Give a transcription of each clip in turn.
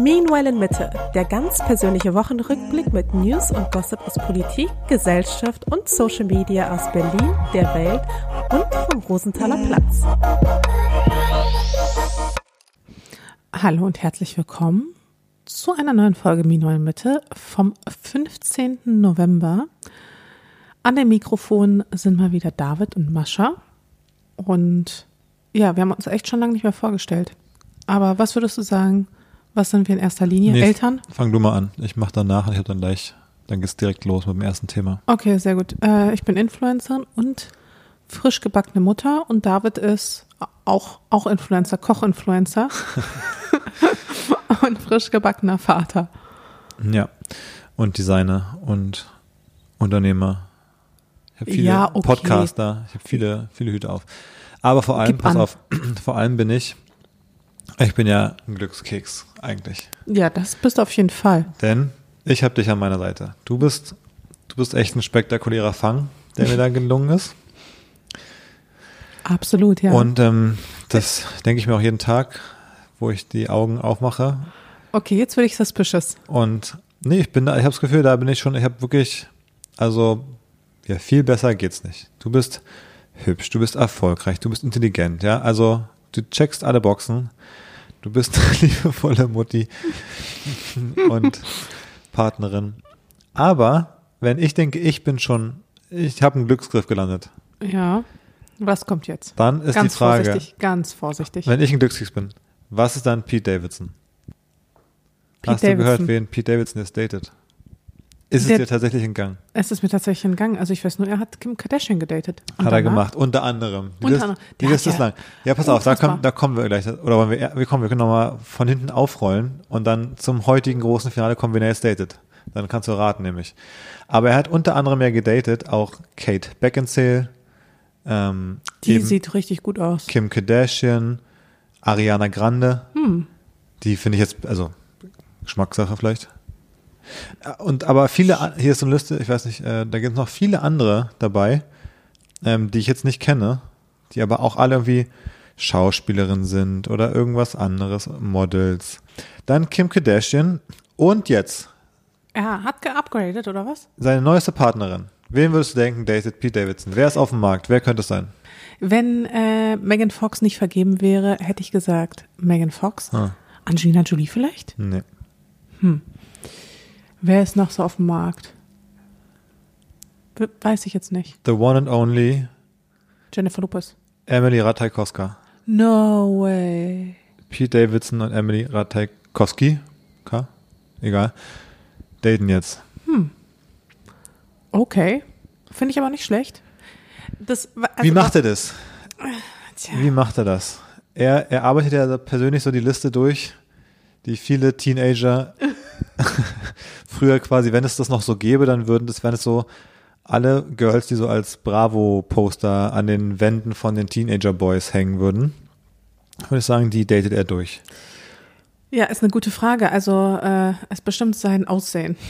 Meanwhile in Mitte, der ganz persönliche Wochenrückblick mit News und Gossip aus Politik, Gesellschaft und Social Media aus Berlin, der Welt und vom Rosenthaler Platz. Hallo und herzlich willkommen zu einer neuen Folge Meanwhile in Mitte vom 15. November. An dem Mikrofon sind mal wieder David und Mascha. Und ja, wir haben uns echt schon lange nicht mehr vorgestellt. Aber was würdest du sagen? Was sind wir in erster Linie? Nee, Eltern? Fang du mal an. Ich mach danach und ich habe dann gleich, dann geht's direkt los mit dem ersten Thema. Okay, sehr gut. Äh, ich bin Influencerin und frisch gebackene Mutter und David ist auch, auch Influencer, Koch-Influencer und frisch gebackener Vater. Ja. Und Designer und Unternehmer. Ich habe viele Ja, okay. Podcaster, ich habe viele, viele Hüte auf. Aber vor allem, Gib pass an. auf, vor allem bin ich, ich bin ja ein Glückskeks eigentlich. Ja, das bist du auf jeden Fall. Denn ich habe dich an meiner Seite. Du bist, du bist echt ein spektakulärer Fang, der mir da gelungen ist. Absolut, ja. Und ähm, das denke ich mir auch jeden Tag, wo ich die Augen aufmache. okay, jetzt will ich suspicious. Und nee, ich bin da, ich habe das Gefühl, da bin ich schon, ich habe wirklich, also ja, viel besser geht's nicht. Du bist hübsch, du bist erfolgreich, du bist intelligent, ja. Also du checkst alle Boxen, du bist eine liebevolle Mutti und Partnerin. Aber wenn ich denke, ich bin schon, ich habe einen Glücksgriff gelandet, Ja. Was kommt jetzt? dann ist ganz die Frage, vorsichtig, ganz vorsichtig. wenn ich ein Glückskeks bin, was ist dann Pete Davidson? Pete Hast du gehört, Davidson. wen Pete Davidson jetzt datet? Ist es Der- dir tatsächlich in Gang? Es ist mir tatsächlich entgangen. Also ich weiß nur, er hat Kim Kardashian gedatet. Und Hat er gemacht, unter anderem. Die Unter anderem. die Liste ist ja lang. Ja, pass auf, da unfassbar. kommen, da kommen wir gleich. Oder wollen wir, wir kommen, wir können nochmal von hinten aufrollen und dann zum heutigen großen Finale kommen, wen er jetzt datet. Dann kannst du raten, nämlich. Aber er hat unter anderem ja gedatet auch Kate Beckinsale, ähm, Die sieht richtig gut aus. Kim Kardashian, Ariana Grande. Hm. Die finde ich jetzt, also Geschmackssache vielleicht. Äh, Und aber viele, hier ist so eine Liste, ich weiß nicht, äh, da gibt es noch viele andere dabei, ähm, die ich jetzt nicht kenne, die aber auch alle irgendwie Schauspielerinnen sind oder irgendwas anderes, Models. Dann Kim Kardashian und jetzt Er hat geupgradet, oder was? seine neueste Partnerin. Wen würdest du denken, datet Pete Davidson? Wer ist auf dem Markt? Wer könnte es sein? Wenn äh, Megan Fox nicht vergeben wäre, hätte ich gesagt, Megan Fox. Ah. Angelina Jolie vielleicht? Nee. Wer ist noch so auf dem Markt? We- Weiß ich jetzt nicht. The one and only Jennifer Lopez. Emily Ratajkowska. No way. Pete Davidson und Emily Ratajkowski, K, egal, daten jetzt. Okay. Finde ich aber nicht schlecht. Das, also Wie macht er das? Tja. Wie macht er das? Er, er arbeitet ja persönlich so die Liste durch, die viele Teenager früher quasi, wenn es das noch so gäbe, dann würden das, wenn es so alle Girls, die so als Bravo-Poster an den Wänden von den Teenager-Boys hängen würden, würde ich sagen, die datet er durch. Ja, ist eine gute Frage. Also äh, es bestimmt sein Aussehen.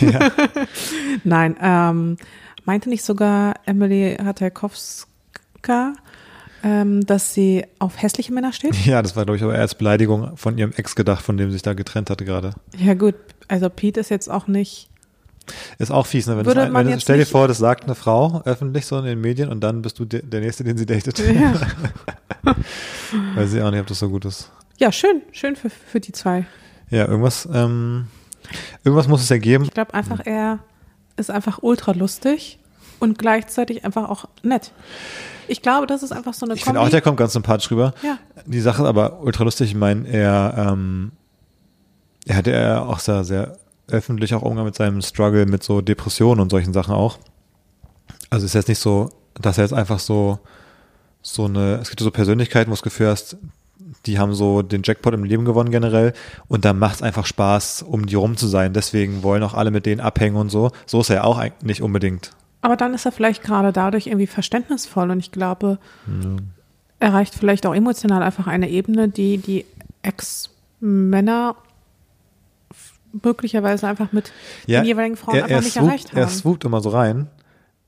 Ja. Nein, ähm, meinte nicht sogar Emily Ratajkowska, ähm, dass sie auf hässliche Männer steht? ja, das war, glaube ich, aber eher als Beleidigung von ihrem Ex gedacht, von dem sie sich da getrennt hatte gerade. Ja gut, also Pete ist jetzt auch nicht. Ist auch fies, ne? Wenn Würde das, man wenn das, stell dir vor, das sagt eine Frau öffentlich so in den Medien und dann bist du de der Nächste, den sie datet. Ja, Weiß ich auch nicht, ob das so gut ist. ja schön, schön für, für die zwei. Ja, irgendwas, ähm, irgendwas muss es ja geben. Ich glaube einfach, er ist einfach ultra lustig und gleichzeitig einfach auch nett. Ich glaube, das ist einfach so eine Ich finde auch, der kommt ganz sympathisch rüber. Ja. Die Sache ist aber ultra lustig. Ich meine, er, ähm, er hatte ja auch sehr, sehr öffentlich auch Umgang mit seinem Struggle mit so Depressionen und solchen Sachen auch. Also ist jetzt nicht so, dass er jetzt einfach so, so eine, es gibt so Persönlichkeiten, wo du das Gefühl hast, die haben so den Jackpot im Leben gewonnen generell und da macht es einfach Spaß, um die rum zu sein. Deswegen wollen auch alle mit denen abhängen und so. So ist er auch eigentlich nicht unbedingt. Aber dann ist er vielleicht gerade dadurch irgendwie verständnisvoll und ich glaube, er erreicht vielleicht auch emotional einfach eine Ebene, die die Ex-Männer möglicherweise einfach mit den jeweiligen Frauen er, einfach er nicht swoopt, erreicht Er haben. swoopt immer so rein,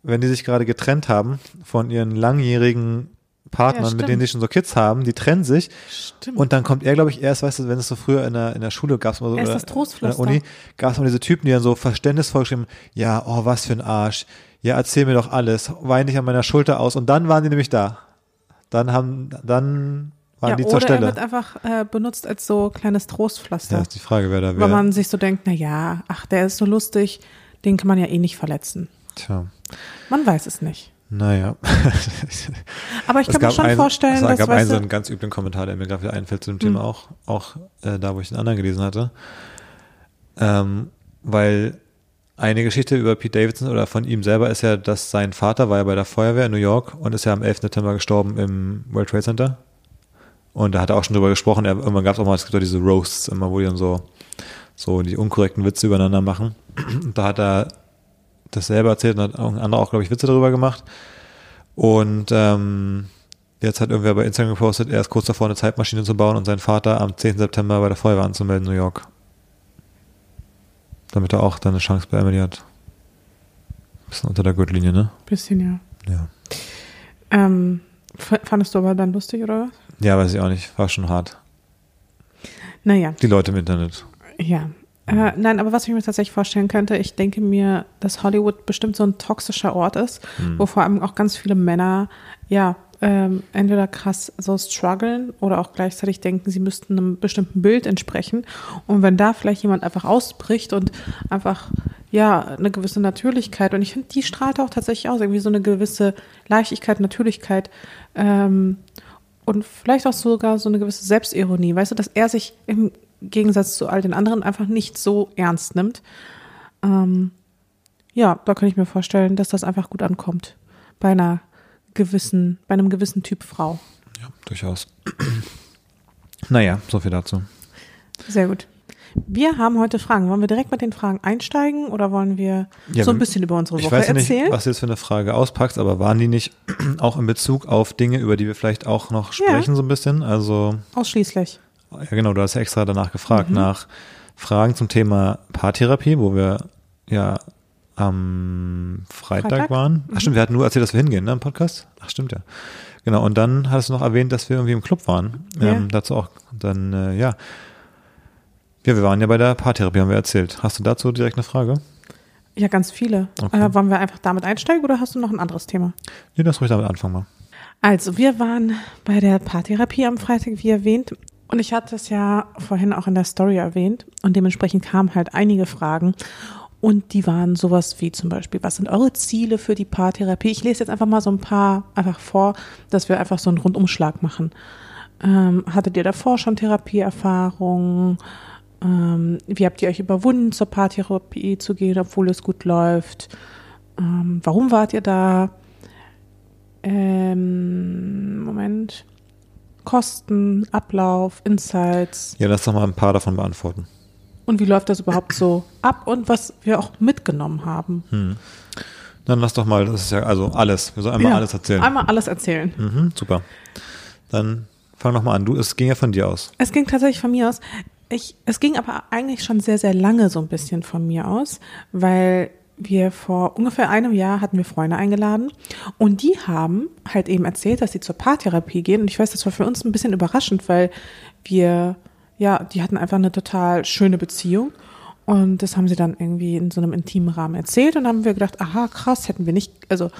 wenn die sich gerade getrennt haben von ihren langjährigen Partnern, Ja, mit denen die schon so Kids haben, die trennen sich. Stimmt. und dann kommt er, glaube ich, erst, weißt du, wenn es so früher in der, in der Schule gab, so, Erst oder in der Uni, gab es immer diese Typen, die dann so verständnisvoll geschrieben, ja, oh, was für ein Arsch, ja, erzähl mir doch alles, wein dich an meiner Schulter aus und dann waren die nämlich da. Dann haben, dann waren ja, die zur er Stelle. wird einfach äh, benutzt als so kleines Trostpflaster. Ja, ist die Frage, wer da weil wäre. man sich so denkt, na ja, ach, der ist so lustig, den kann man ja eh nicht verletzen. Tja, Man weiß es nicht. naja. Aber ich Es kann mir schon einen- vorstellen, es dass gab einen so einen ganz üblen Kommentar, der mir gerade wieder einfällt zu dem Thema Hm. auch, auch äh, da, wo ich den anderen gelesen hatte. Ähm, weil eine Geschichte über Pete Davidson oder von ihm selber ist ja, dass sein Vater war ja bei der Feuerwehr in New York und ist ja am 11. September gestorben im World Trade Center. Und da hat er auch schon drüber gesprochen. Er, irgendwann gab es auch mal, es gibt auch diese Roasts immer, wo die dann so, so die unkorrekten Witze übereinander machen. Da hat er das selber erzählt und hat auch ein anderer auch, glaube ich, Witze darüber gemacht. Und ähm, jetzt hat irgendwer bei Instagram gepostet, er ist kurz davor, eine Zeitmaschine zu bauen und seinen Vater am 10. September bei der Feuerwehr anzumelden in New York. Damit er auch dann eine Chance bei Emily hat. Bisschen unter der Gürtellinie, ne? bisschen ja. Ja. Ähm, fandest du aber dann lustig oder was? Ja, weiß ich auch nicht. War schon hart. Naja, Die Leute im Internet. ja. Äh, nein, aber was ich mir tatsächlich vorstellen könnte, ich denke mir, dass Hollywood bestimmt so ein toxischer Ort ist, Hm. wo vor allem auch ganz viele Männer, ja, ähm, entweder krass so strugglen oder auch gleichzeitig denken, sie müssten einem bestimmten Bild entsprechen. Und wenn da vielleicht jemand einfach ausbricht und einfach, ja, eine gewisse Natürlichkeit, und ich finde, die strahlt auch tatsächlich aus, irgendwie so eine gewisse Leichtigkeit, Natürlichkeit, ähm, und vielleicht auch sogar so eine gewisse Selbstironie, weißt du, dass er sich im Gegensatz zu all den anderen einfach nicht so ernst nimmt. Ähm, ja, da kann ich mir vorstellen, dass das einfach gut ankommt bei einer gewissen, bei einem gewissen Typ Frau. Ja, durchaus. naja, so viel dazu. Sehr gut. Wir haben heute Fragen. Wollen wir direkt mit den Fragen einsteigen oder wollen wir Ja, so ein bisschen über unsere Ich Woche weiß ja nicht, erzählen? was du jetzt für eine Frage auspackst, aber waren die nicht auch in Bezug auf Dinge, über die wir vielleicht auch noch Ja. sprechen, so ein bisschen? Also, Ausschließlich. ja genau, du hast ja extra danach gefragt, Mhm. nach Fragen zum Thema Paartherapie, wo wir ja am Freitag, Freitag? waren. Ach stimmt, wir hatten nur erzählt, dass wir hingehen, ne, im Podcast? Ach stimmt, ja. Genau, und dann hattest du noch erwähnt, dass wir irgendwie im Club waren. Ja. Ähm, dazu auch dann, äh, ja. Ja, wir waren ja bei der Paartherapie, haben wir erzählt. Hast du dazu direkt eine Frage? Ja, ganz viele. Okay. Äh, wollen wir einfach damit einsteigen oder hast du noch ein anderes Thema? Nee, lass ruhig damit anfangen mal. Also, wir waren bei der Paartherapie am Freitag, wie erwähnt. Und ich hatte es ja vorhin auch in der Story erwähnt. Und dementsprechend kamen halt einige Fragen. Und die waren sowas wie zum Beispiel, was sind eure Ziele für die Paartherapie? Ich lese jetzt einfach mal so ein paar einfach vor, dass wir einfach so einen Rundumschlag machen. Ähm, hattet ihr davor schon Therapieerfahrung? Ähm, wie habt ihr euch überwunden, zur Paartherapie zu gehen, obwohl es gut läuft? Ähm, warum wart ihr da? Ähm, Moment. Kosten, Ablauf, Insights. Ja, lass doch mal ein paar davon beantworten. Und wie läuft das überhaupt so ab und was wir auch mitgenommen haben. Hm. Dann lass doch mal, das ist ja also alles. Wir sollen einmal Ja, alles erzählen. Einmal alles erzählen. Mhm, super. Dann fang noch mal an. Du, es ging ja von dir aus. Es ging tatsächlich von mir aus. Ich, es ging aber eigentlich schon sehr, sehr lange so ein bisschen von mir aus, weil wir vor ungefähr einem Jahr hatten wir Freunde eingeladen und die haben halt eben erzählt, dass sie zur Paartherapie gehen. Und ich weiß, das war für uns ein bisschen überraschend, weil wir, ja, die hatten einfach eine total schöne Beziehung. Und das haben sie dann irgendwie in so einem intimen Rahmen erzählt. Und dann haben wir gedacht, aha, krass, hätten wir nicht, also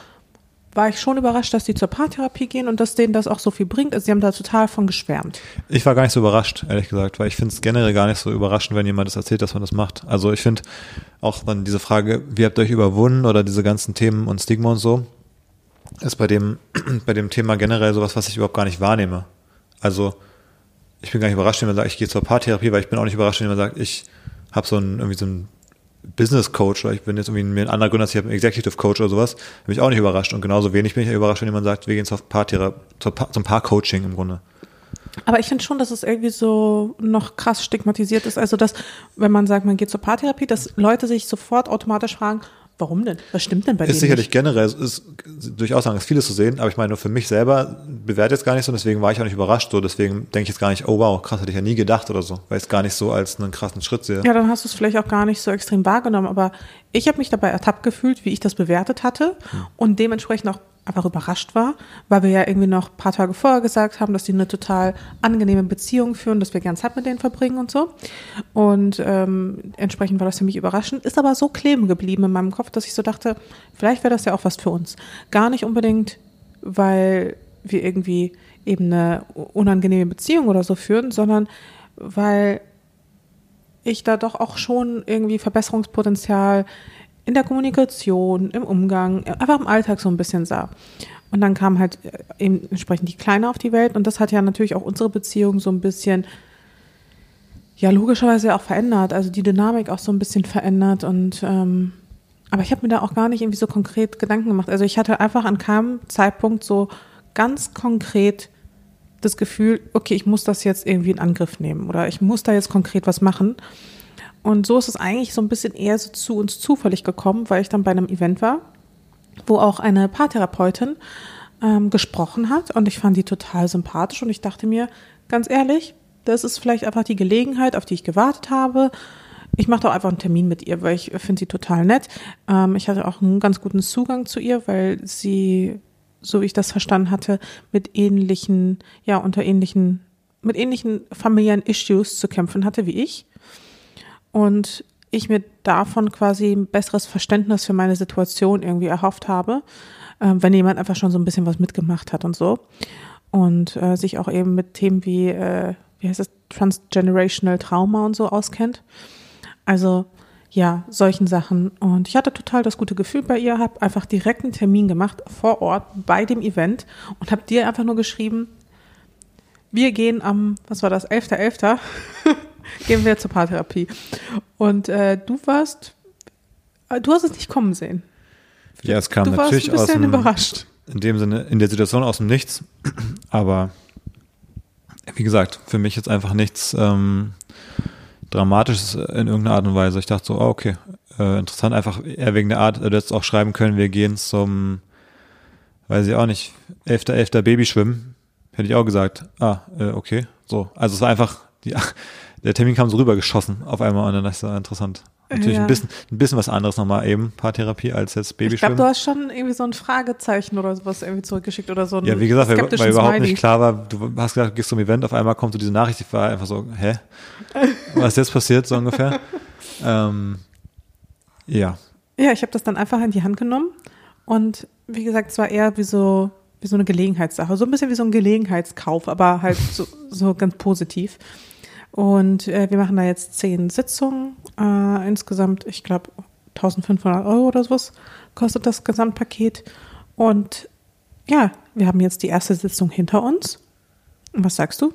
war ich schon überrascht, dass die zur Paartherapie gehen und dass denen das auch so viel bringt. Also sie haben da total von geschwärmt. Ich war gar nicht so überrascht, ehrlich gesagt, weil ich finde es generell gar nicht so überraschend, wenn jemand das erzählt, dass man das macht. Also ich finde auch dann diese Frage, wie habt ihr euch überwunden oder diese ganzen Themen und Stigma und so, ist bei dem, bei dem Thema generell sowas, was ich überhaupt gar nicht wahrnehme. Also ich bin gar nicht überrascht, wenn man sagt, ich gehe zur Paartherapie, weil ich bin auch nicht überrascht, wenn jemand sagt, ich habe so einen, irgendwie so einen Business Coach oder ich bin jetzt irgendwie ein anderer Gründer, ich habe einen Executive Coach oder sowas, bin ich auch nicht überrascht. Und genauso wenig bin ich überrascht, wenn jemand sagt, wir gehen zur Paarthera zur pa zum Paarcoaching im Grunde. Aber ich finde schon, dass es irgendwie so noch krass stigmatisiert ist. Also, dass, wenn man sagt, man geht zur Paartherapie, dass Leute sich sofort automatisch fragen, warum denn? Was stimmt denn bei Ist denen? sicherlich nicht? generell, ist durchaus sagen, ist vieles zu sehen, aber ich meine, nur für mich selber bewerte jetzt gar nicht so, deswegen war ich auch nicht überrascht, so, deswegen denke ich jetzt gar nicht, oh wow, krass, hätte ich ja nie gedacht oder so, weil ich es gar nicht so als einen krassen Schritt sehe. Ja, dann hast du es vielleicht auch gar nicht so extrem wahrgenommen. Aber ich habe mich dabei ertappt gefühlt, wie ich das bewertet hatte Hm. und dementsprechend auch einfach überrascht war, weil wir ja irgendwie noch ein paar Tage vorher gesagt haben, dass die eine total angenehme Beziehung führen, dass wir gern Zeit mit denen verbringen und so. Und ähm, entsprechend war das für mich überraschend, ist aber so kleben geblieben in meinem Kopf, dass ich so dachte, vielleicht wäre das ja auch was für uns. Gar nicht unbedingt, weil wir irgendwie eben eine unangenehme Beziehung oder so führen, sondern weil ich da doch auch schon irgendwie Verbesserungspotenzial in der Kommunikation, im Umgang, einfach im Alltag so ein bisschen sah. Und dann kam halt äh, eben entsprechend die Kleine auf die Welt und das hat ja natürlich auch unsere Beziehung so ein bisschen, ja, logischerweise auch verändert, also die Dynamik auch so ein bisschen verändert und, ähm, aber ich habe mir da auch gar nicht irgendwie so konkret Gedanken gemacht. Also ich hatte einfach an keinem Zeitpunkt so ganz konkret das Gefühl, okay, ich muss das jetzt irgendwie in Angriff nehmen oder ich muss da jetzt konkret was machen. Und so ist es eigentlich so ein bisschen eher so zu uns zufällig gekommen, weil ich dann bei einem Event war, wo auch eine Paartherapeutin ähm, gesprochen hat und ich fand die total sympathisch und ich dachte mir, ganz ehrlich, das ist vielleicht einfach die Gelegenheit, auf die ich gewartet habe. Ich mache doch einfach einen Termin mit ihr, weil ich finde sie total nett. Ähm, ich hatte auch einen ganz guten Zugang zu ihr, weil sie, so wie ich das verstanden hatte, mit ähnlichen, ja, unter ähnlichen, mit ähnlichen familiären Issues zu kämpfen hatte wie ich und ich mir davon quasi ein besseres Verständnis für meine Situation irgendwie erhofft habe, äh, wenn jemand einfach schon so ein bisschen was mitgemacht hat und so und äh, sich auch eben mit Themen wie, äh, wie heißt es, Transgenerational Trauma und so auskennt. Also ja, solchen Sachen. Und ich hatte total das gute Gefühl bei ihr, habe einfach direkt einen Termin gemacht vor Ort bei dem Event und habe dir einfach nur geschrieben, wir gehen am, was war das, 11.11. .11. gehen wir zur Paartherapie. Und äh, du warst, äh, du hast es nicht kommen sehen. Ja, es kam du natürlich warst ein bisschen aus dem, überrascht. in dem Sinne, in der Situation aus dem Nichts. Aber wie gesagt, für mich jetzt einfach nichts ähm, Dramatisches in irgendeiner Art und Weise. Ich dachte so, oh, okay, äh, interessant, einfach eher wegen der Art, du hättest auch schreiben können, wir gehen zum, weiß ich auch nicht, 11.11. .11. Babyschwimmen. Hätte ich auch gesagt, ah, äh, okay, so. Also es war einfach, die, der Termin kam so rübergeschossen auf einmal und dann dachte ich so, interessant. Natürlich Ja. ein bisschen, ein bisschen was anderes nochmal eben, Paartherapie als jetzt Ich glaube, Babyschwimmen. du hast schon irgendwie so ein Fragezeichen oder sowas irgendwie zurückgeschickt oder so Ja, wie gesagt, weil, weil überhaupt Smiley. nicht klar war, du hast gesagt, du gehst zum Event, auf einmal kommt so diese Nachricht, ich war einfach so, hä? Was ist jetzt passiert, so ungefähr? ähm, ja, Ja, ich habe das dann einfach in die Hand genommen und wie gesagt, es war eher wie so wie so eine Gelegenheitssache, so ein bisschen wie so ein Gelegenheitskauf, aber halt so, so ganz positiv. Und äh, wir machen da jetzt zehn Sitzungen, äh, insgesamt, ich glaube, 1500 Euro oder sowas kostet das Gesamtpaket. Und ja, wir haben jetzt die erste Sitzung hinter uns. Was sagst du?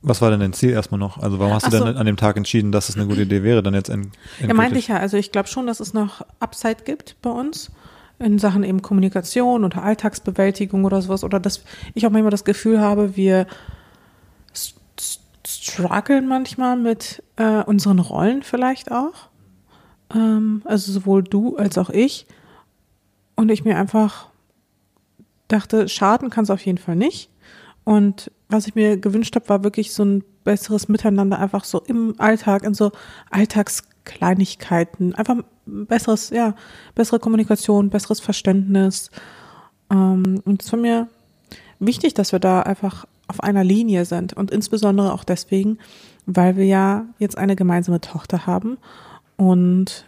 was war denn dein Ziel erstmal noch? Also warum hast Ach du so. denn an dem Tag entschieden, dass es eine gute Idee wäre, dann jetzt in, Ja, meinte ich ja. Also ich glaube schon, dass es noch Upside gibt bei uns in Sachen eben Kommunikation oder Alltagsbewältigung oder sowas. Oder dass ich auch manchmal das Gefühl habe, wir strugglen manchmal mit äh, unseren Rollen vielleicht auch. Ähm, also sowohl du als auch ich. Und ich mir einfach dachte, schaden kann es auf jeden Fall nicht. Und was ich mir gewünscht habe, war wirklich so ein besseres Miteinander, einfach so im Alltag, in so Alltagskleinigkeiten, einfach ein besseres, ja, bessere Kommunikation, besseres Verständnis. Ähm, und es war mir wichtig, dass wir da einfach auf einer Linie sind und insbesondere auch deswegen, weil wir ja jetzt eine gemeinsame Tochter haben und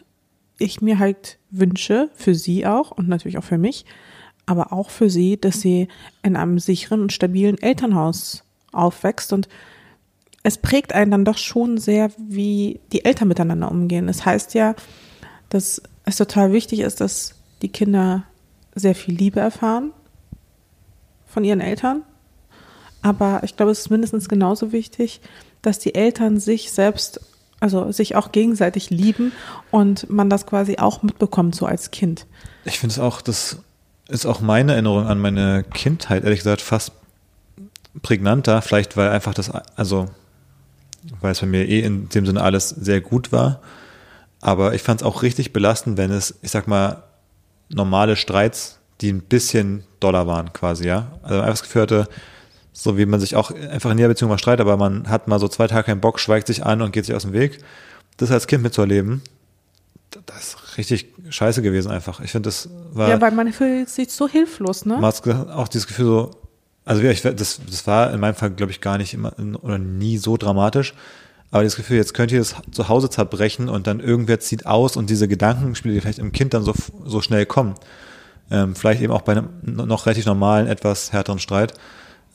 ich mir halt wünsche, für sie auch und natürlich auch für mich, aber auch für sie, dass sie in einem sicheren und stabilen Elternhaus aufwächst und es prägt einen dann doch schon sehr, wie die Eltern miteinander umgehen. Es heißt ja, dass es total wichtig ist, dass die Kinder sehr viel Liebe erfahren von ihren Eltern. Aber ich glaube, es ist mindestens genauso wichtig, dass die Eltern sich selbst, also sich auch gegenseitig lieben und man das quasi auch mitbekommt, so als Kind. Ich finde es auch, das ist auch meine Erinnerung an meine Kindheit, ehrlich gesagt, fast prägnanter, vielleicht weil einfach das, also weil es bei mir eh in dem Sinne alles sehr gut war. Aber ich fand es auch richtig belastend, wenn es, ich sag mal, normale Streits, die ein bisschen doller waren, quasi, ja. Also einfach das Gefühl hatte, so wie man sich auch einfach in jeder Beziehung mal streitet, aber man hat mal so zwei Tage keinen Bock, schweigt sich an und geht sich aus dem Weg. Das als Kind mitzuerleben, das ist richtig scheiße gewesen einfach. Ich finde, das war. Ja, weil man fühlt sich so hilflos, ne? Man hat auch dieses Gefühl so, also ich, das, das war in meinem Fall, glaube ich, gar nicht immer oder nie so dramatisch. Aber das Gefühl, jetzt könnt ihr das zu Hause zerbrechen und dann irgendwer zieht aus und diese Gedankenspiele, die vielleicht im Kind dann so, so schnell kommen, ähm, vielleicht eben auch bei einem noch relativ normalen, etwas härteren Streit,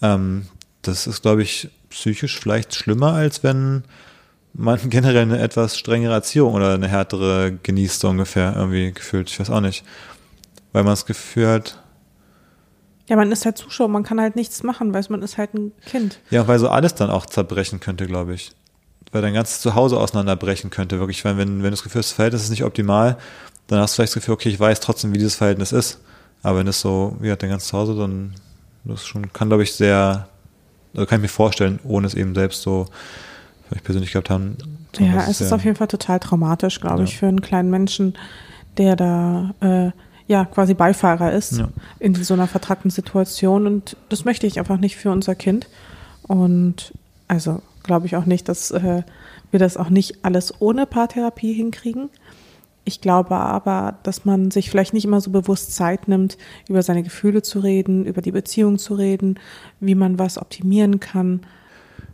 ähm, das ist, glaube ich, psychisch vielleicht schlimmer, als wenn man generell eine etwas strengere Erziehung oder eine härtere genießt, so ungefähr irgendwie gefühlt. Ich weiß auch nicht. Weil man das Gefühl hat. Ja, man ist halt Zuschauer, man kann halt nichts machen, weil man ist halt ein Kind. Ja, weil so alles dann auch zerbrechen könnte, glaube ich. Weil dein ganzes Zuhause auseinanderbrechen könnte, wirklich. Weil wenn, wenn du das Gefühl hast, das Verhältnis ist nicht optimal, dann hast du vielleicht das Gefühl, okay, ich weiß trotzdem, wie dieses Verhältnis ist. Aber wenn es so, wie hat dein ganzes Zuhause, dann das schon, kann, glaube ich, sehr, also kann ich mir vorstellen, ohne es eben selbst so ich persönlich gehabt haben. Ja, es ist auf jeden Fall total traumatisch, glaube ja. ich, für einen kleinen Menschen, der da äh, ja quasi Beifahrer ist ja. in so einer vertragten Situation. Und das möchte ich einfach nicht für unser Kind. Und also glaube ich auch nicht, dass äh, wir das auch nicht alles ohne Paartherapie hinkriegen. Ich glaube aber, dass man sich vielleicht nicht immer so bewusst Zeit nimmt, über seine Gefühle zu reden, über die Beziehung zu reden, wie man was optimieren kann.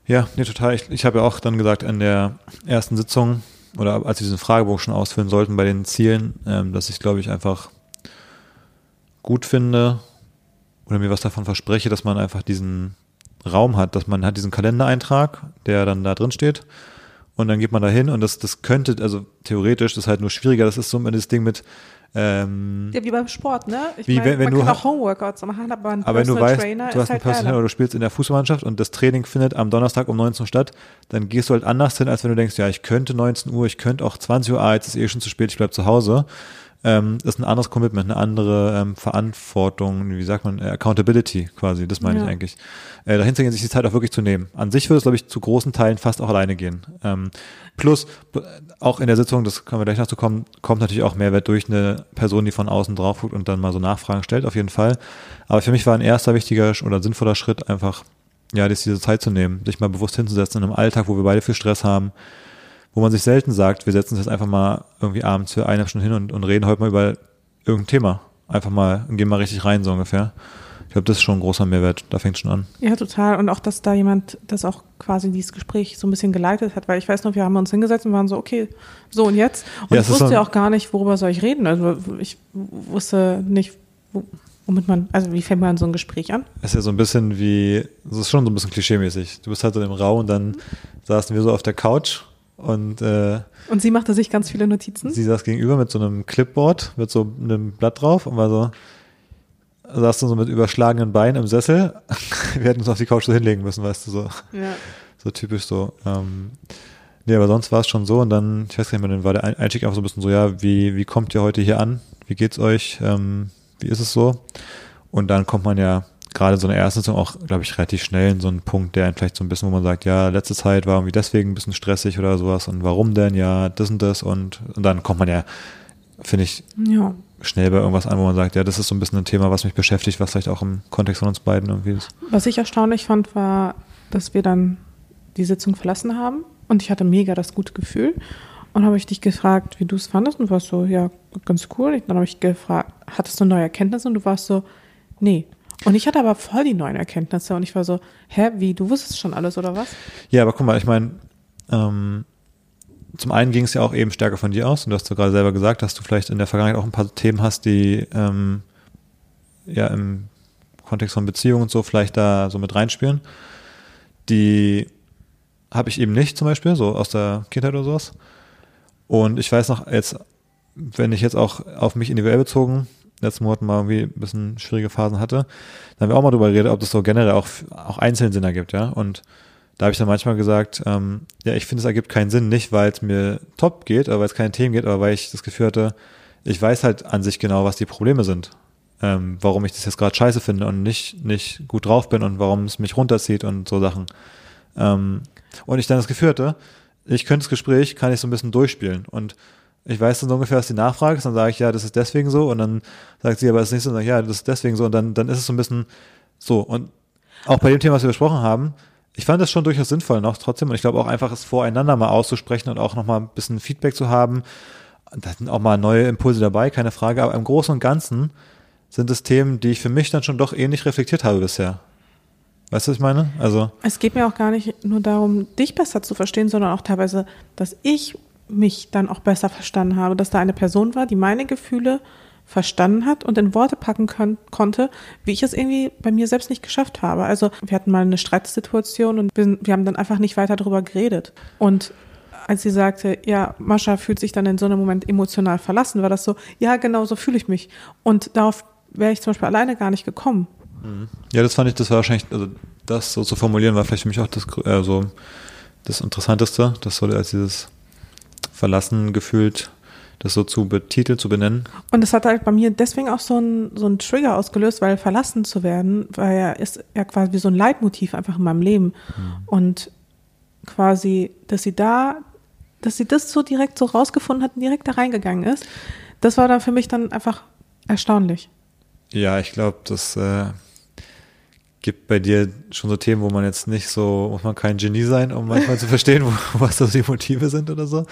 Ja, nee, total. Ich, ich habe ja auch dann gesagt in der ersten Sitzung oder als wir diesen Fragebogen schon ausfüllen sollten bei den Zielen, ähm, dass ich glaube ich einfach gut finde oder mir was davon verspreche, dass man einfach diesen Raum hat, dass man hat diesen Kalendereintrag, der dann da drin steht und dann geht man da hin und das, das könnte, also theoretisch, das ist halt nur schwieriger, das ist so das Ding mit ähm, ja, wie beim Sport, ne? Ich wie, mein, wenn, wenn man du kann auch Homeworkouts machen, aber ein aber wenn du weißt, Trainer du hast einen halt Personal oder du spielst in der Fußballmannschaft und das Training findet am Donnerstag um 19 Uhr statt, dann gehst du halt anders hin, als wenn du denkst, ja, ich könnte 19 Uhr, ich könnte auch 20 Uhr, ah, jetzt ist eh schon zu spät, ich bleib zu Hause ähm, ist ein anderes Commitment, eine andere ähm, Verantwortung, wie sagt man, Accountability quasi, das meine ja. ich eigentlich. Äh, dahin zu gehen, sich die Zeit auch wirklich zu nehmen. An sich würde es, glaube ich, zu großen Teilen fast auch alleine gehen. Ähm, plus, auch in der Sitzung, das können wir gleich noch zu kommen, kommt natürlich auch Mehrwert durch eine Person, die von außen drauf guckt und dann mal so Nachfragen stellt, auf jeden Fall. Aber für mich war ein erster wichtiger oder sinnvoller Schritt einfach, ja, diese Zeit zu nehmen, sich mal bewusst hinzusetzen in einem Alltag, wo wir beide viel Stress haben, wo man sich selten sagt, wir setzen uns jetzt einfach mal irgendwie abends für eine Stunde hin und, und reden heute mal über irgendein Thema. Einfach mal und gehen mal richtig rein, so ungefähr. Ich glaube, das ist schon ein großer Mehrwert. Da fängt schon an. Ja, total. Und auch, dass da jemand das auch quasi dieses Gespräch so ein bisschen geleitet hat, weil ich weiß noch, wir haben uns hingesetzt und waren so, okay, so und jetzt. Und ja, ich wusste ja auch gar nicht, worüber soll ich reden. Also ich wusste nicht, womit man, also wie fängt man so ein Gespräch an? Es ist ja so ein bisschen wie, es ist schon so ein bisschen klischeemäßig. Du bist halt in dem Raum und dann mhm. saßen wir so auf der Couch und, äh, und sie machte sich ganz viele Notizen? Sie saß gegenüber mit so einem Clipboard, mit so einem Blatt drauf und war so, saß dann so mit überschlagenen Beinen im Sessel. Wir hätten uns auf die Couch so hinlegen müssen, weißt du, so. Ja. So typisch so. Ähm, nee, aber sonst war es schon so und dann, ich weiß gar nicht mehr, dann war der Einstieg einfach so ein bisschen so, ja, wie, wie kommt ihr heute hier an? Wie geht's euch? Ähm, wie ist es so? Und dann kommt man ja gerade so eine erste Saison auch, glaube ich, relativ schnell in so einen Punkt, der vielleicht so ein bisschen, wo man sagt, ja, letzte Zeit war irgendwie deswegen ein bisschen stressig oder sowas und warum denn? Ja, das und das und, und dann kommt man ja, finde ich, ja. schnell bei irgendwas an, wo man sagt, ja, das ist so ein bisschen ein Thema, was mich beschäftigt, was vielleicht auch im Kontext von uns beiden irgendwie ist. Was ich erstaunlich fand, war, dass wir dann die Sitzung verlassen haben und ich hatte mega das gute Gefühl. Und habe ich dich gefragt, wie du es fandest und du warst so, ja, ganz cool. Und dann habe ich gefragt, hattest du neue Erkenntnisse? Und du warst so, nee. Und ich hatte aber voll die neuen Erkenntnisse und ich war so, hä, wie, du wusstest schon alles oder was? Ja, aber guck mal, ich meine, ähm, zum einen ging es ja auch eben stärker von dir aus und du hast ja gerade selber gesagt, dass du vielleicht in der Vergangenheit auch ein paar Themen hast, die ähm, ja im Kontext von Beziehungen und so vielleicht da so mit reinspielen. Die habe ich eben nicht zum Beispiel, so aus der Kindheit oder sowas. Und ich weiß noch, jetzt, wenn ich jetzt auch auf mich individuell bezogen letzten Monaten mal irgendwie ein bisschen schwierige Phasen hatte, dann haben wir auch mal drüber geredet, ob das so generell auch, auch einzeln Sinn ergibt, ja. Und da habe ich dann manchmal gesagt, ähm, ja, ich finde, es ergibt keinen Sinn, nicht weil es mir top geht, oder weil es keine Themen geht, aber weil ich das Gefühl hatte, ich weiß halt an sich genau, was die Probleme sind. Ähm, warum ich das jetzt gerade scheiße finde und nicht, nicht gut drauf bin und warum es mich runterzieht und so Sachen. Ähm, und ich dann das Gefühl hatte, ich könnte das Gespräch, kann ich so ein bisschen durchspielen. Und ich weiß dann ungefähr, was die Nachfrage ist, dann sage ich, ja, das ist deswegen so und dann sagt sie, aber nicht so, und sage ich, ja, das ist deswegen so und dann, dann ist es so ein bisschen so und auch bei dem Thema, was wir besprochen haben, ich fand das schon durchaus sinnvoll noch trotzdem und ich glaube auch einfach, es voreinander mal auszusprechen und auch nochmal ein bisschen Feedback zu haben, da sind auch mal neue Impulse dabei, keine Frage, aber im Großen und Ganzen sind es Themen, die ich für mich dann schon doch ähnlich reflektiert habe bisher. Weißt du, was ich meine? Also. Es geht mir auch gar nicht nur darum, dich besser zu verstehen, sondern auch teilweise, dass ich mich dann auch besser verstanden habe, dass da eine Person war, die meine Gefühle verstanden hat und in Worte packen können, konnte, wie ich es irgendwie bei mir selbst nicht geschafft habe. Also wir hatten mal eine Streitsituation und wir, wir haben dann einfach nicht weiter darüber geredet. Und als sie sagte, ja, Mascha fühlt sich dann in so einem Moment emotional verlassen, war das so, ja, genau so fühle ich mich. Und darauf wäre ich zum Beispiel alleine gar nicht gekommen. Mhm. Ja, das fand ich, das war wahrscheinlich, also das so zu formulieren, war vielleicht für mich auch das, äh, so das Interessanteste, das so als dieses Verlassen gefühlt, das so zu betiteln, zu benennen. Und das hat halt bei mir deswegen auch so ein, so Trigger ausgelöst, weil verlassen zu werden, war ja, ist ja quasi so ein Leitmotiv einfach in meinem Leben. Mhm. Und quasi, dass sie da dass sie das so direkt so rausgefunden hat und direkt da reingegangen ist, das war dann für mich dann einfach erstaunlich. Ja, ich glaube, das äh, gibt bei dir schon so Themen, wo man jetzt nicht so, muss man kein Genie sein, um manchmal zu verstehen, wo, was so die Motive sind oder so.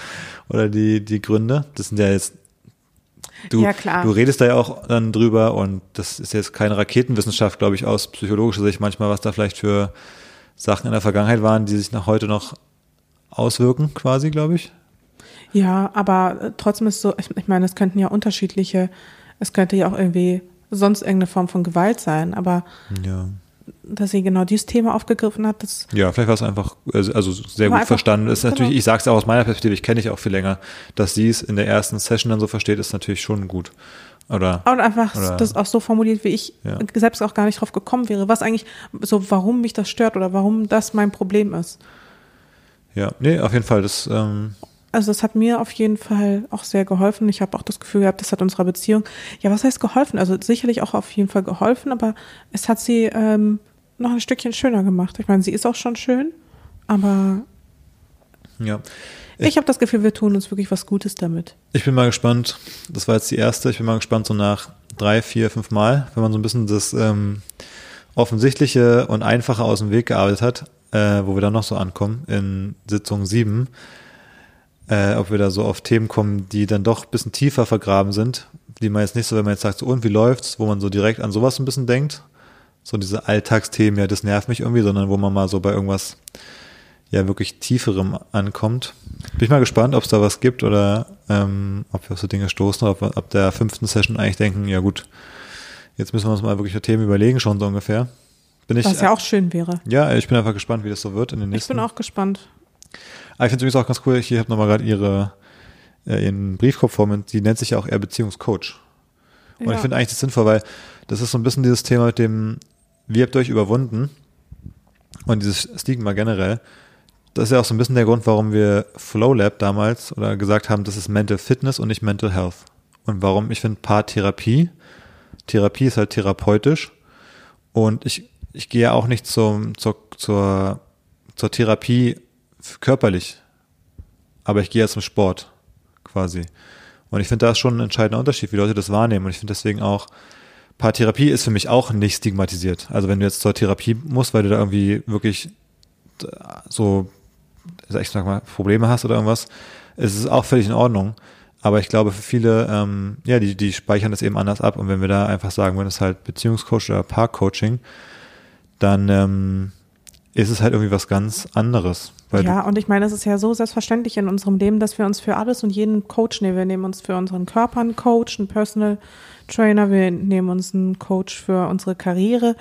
Oder die, die Gründe. Das sind ja jetzt Du, ja, du redest da ja auch dann drüber und das ist jetzt keine Raketenwissenschaft, glaube ich, aus psychologischer Sicht manchmal, was da vielleicht für Sachen in der Vergangenheit waren, die sich nach heute noch auswirken, quasi, glaube ich. Ja, aber äh, trotzdem ist so, ich, ich meine, es könnten ja unterschiedliche, es könnte ja auch irgendwie sonst irgendeine Form von Gewalt sein, aber ja. Dass sie genau dieses Thema aufgegriffen hat, das. Ja, vielleicht war es einfach, also, also sehr gut einfach, verstanden. Ist genau. natürlich, ich sage es auch aus meiner Perspektive, ich kenne dich auch viel länger, dass sie es in der ersten Session dann so versteht, ist natürlich schon gut. Oder, und einfach oder, das auch so formuliert, wie ich ja. selbst auch gar nicht drauf gekommen wäre, was eigentlich so, warum mich das stört oder warum das mein Problem ist. Ja, nee, auf jeden Fall. Das, ähm also das hat mir auf jeden Fall auch sehr geholfen. Ich habe auch das Gefühl gehabt, das hat unserer Beziehung, ja, was heißt geholfen? Also sicherlich auch auf jeden Fall geholfen, aber es hat sie ähm, noch ein Stückchen schöner gemacht. Ich meine, sie ist auch schon schön, aber ja. Ich, ich habe das Gefühl, wir tun uns wirklich was Gutes damit. Ich bin mal gespannt. Das war jetzt die erste. Ich bin mal gespannt, so nach drei, vier, fünf Mal, wenn man so ein bisschen das ähm, Offensichtliche und Einfache aus dem Weg gearbeitet hat, äh, wo wir dann noch so ankommen, in Sitzung 7, äh, ob wir da so auf Themen kommen, die dann doch ein bisschen tiefer vergraben sind, die man jetzt nicht so, wenn man jetzt sagt, so und wie läuft's, wo man so direkt an sowas ein bisschen denkt, so diese Alltagsthemen, ja, das nervt mich irgendwie, sondern wo man mal so bei irgendwas ja wirklich tieferem ankommt. Bin ich mal gespannt, ob es da was gibt oder ähm, ob wir auf so Dinge stoßen, ob wir ab der fünften Session eigentlich denken, ja gut, jetzt müssen wir uns mal wirklich Themen überlegen, schon so ungefähr. Bin ich, Was ja auch schön wäre. Ja, ich bin einfach gespannt, wie das so wird in den nächsten. Ich bin auch gespannt. Aber ich finde es übrigens auch ganz cool, ich habe nochmal gerade ihre, äh, ihren Briefkopf vor mir, die nennt sich ja auch eher Beziehungscoach. Und ja. ich finde eigentlich das sinnvoll, weil das ist so ein bisschen dieses Thema mit dem, wie habt ihr euch überwunden? Und dieses Stigma generell. Das ist ja auch so ein bisschen der Grund, warum wir Flow Lab damals oder gesagt haben, das ist Mental Fitness und nicht Mental Health. Und warum ich finde Paartherapie, Therapie ist halt therapeutisch. Und ich ich gehe ja auch nicht zum, zur, zur, zur Therapie körperlich, aber ich gehe ja zum Sport quasi. Und ich finde, da ist schon ein entscheidender Unterschied, wie Leute das wahrnehmen. Und ich finde deswegen auch, Paartherapie ist für mich auch nicht stigmatisiert. Also wenn du jetzt zur Therapie musst, weil du da irgendwie wirklich so, ich mal, Probleme hast oder irgendwas, ist es auch völlig in Ordnung. Aber ich glaube, für viele, ähm, ja, die, die speichern das eben anders ab. Und wenn wir da einfach sagen, wenn es halt Beziehungscoach oder Paarcoaching, dann ähm, ist es halt irgendwie was ganz anderes. Ja, und ich meine, es ist ja so selbstverständlich in unserem Leben, dass wir uns für alles und jeden Coach nehmen. Wir nehmen uns für unseren Körper einen Coach, einen Personal Trainer, wir nehmen uns einen Coach für unsere Karriere.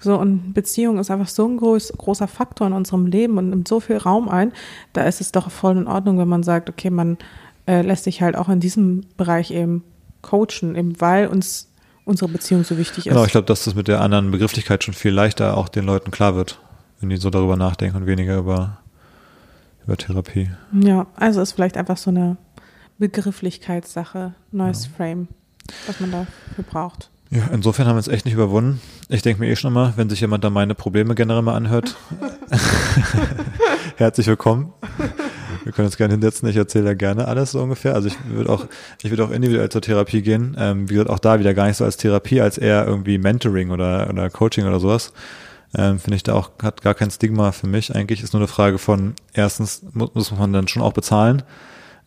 So, und Beziehung ist einfach so ein groß, großer Faktor in unserem Leben und nimmt so viel Raum ein. Da ist es doch voll in Ordnung, wenn man sagt, okay, man äh, lässt sich halt auch in diesem Bereich eben coachen, eben weil uns unsere Beziehung so wichtig ist. Genau, ich glaube, dass das mit der anderen Begrifflichkeit schon viel leichter auch den Leuten klar wird, wenn die so darüber nachdenken und weniger über, über Therapie. Ja, also ist vielleicht einfach so eine Begrifflichkeitssache, neues ja. Frame, was man dafür braucht. Ja, insofern haben wir es echt nicht überwunden. Ich denke mir eh schon mal, wenn sich jemand da meine Probleme generell mal anhört, herzlich willkommen. Wir können uns gerne hinsetzen. Ich erzähle da gerne alles so ungefähr. Also ich würde auch, ich würde auch individuell zur Therapie gehen. Ähm, wie gesagt, auch da wieder gar nicht so als Therapie, als eher irgendwie Mentoring oder, oder Coaching oder sowas. Ähm, Finde ich da auch, hat gar kein Stigma für mich. Eigentlich ist nur eine Frage von, erstens muss, muss man dann schon auch bezahlen.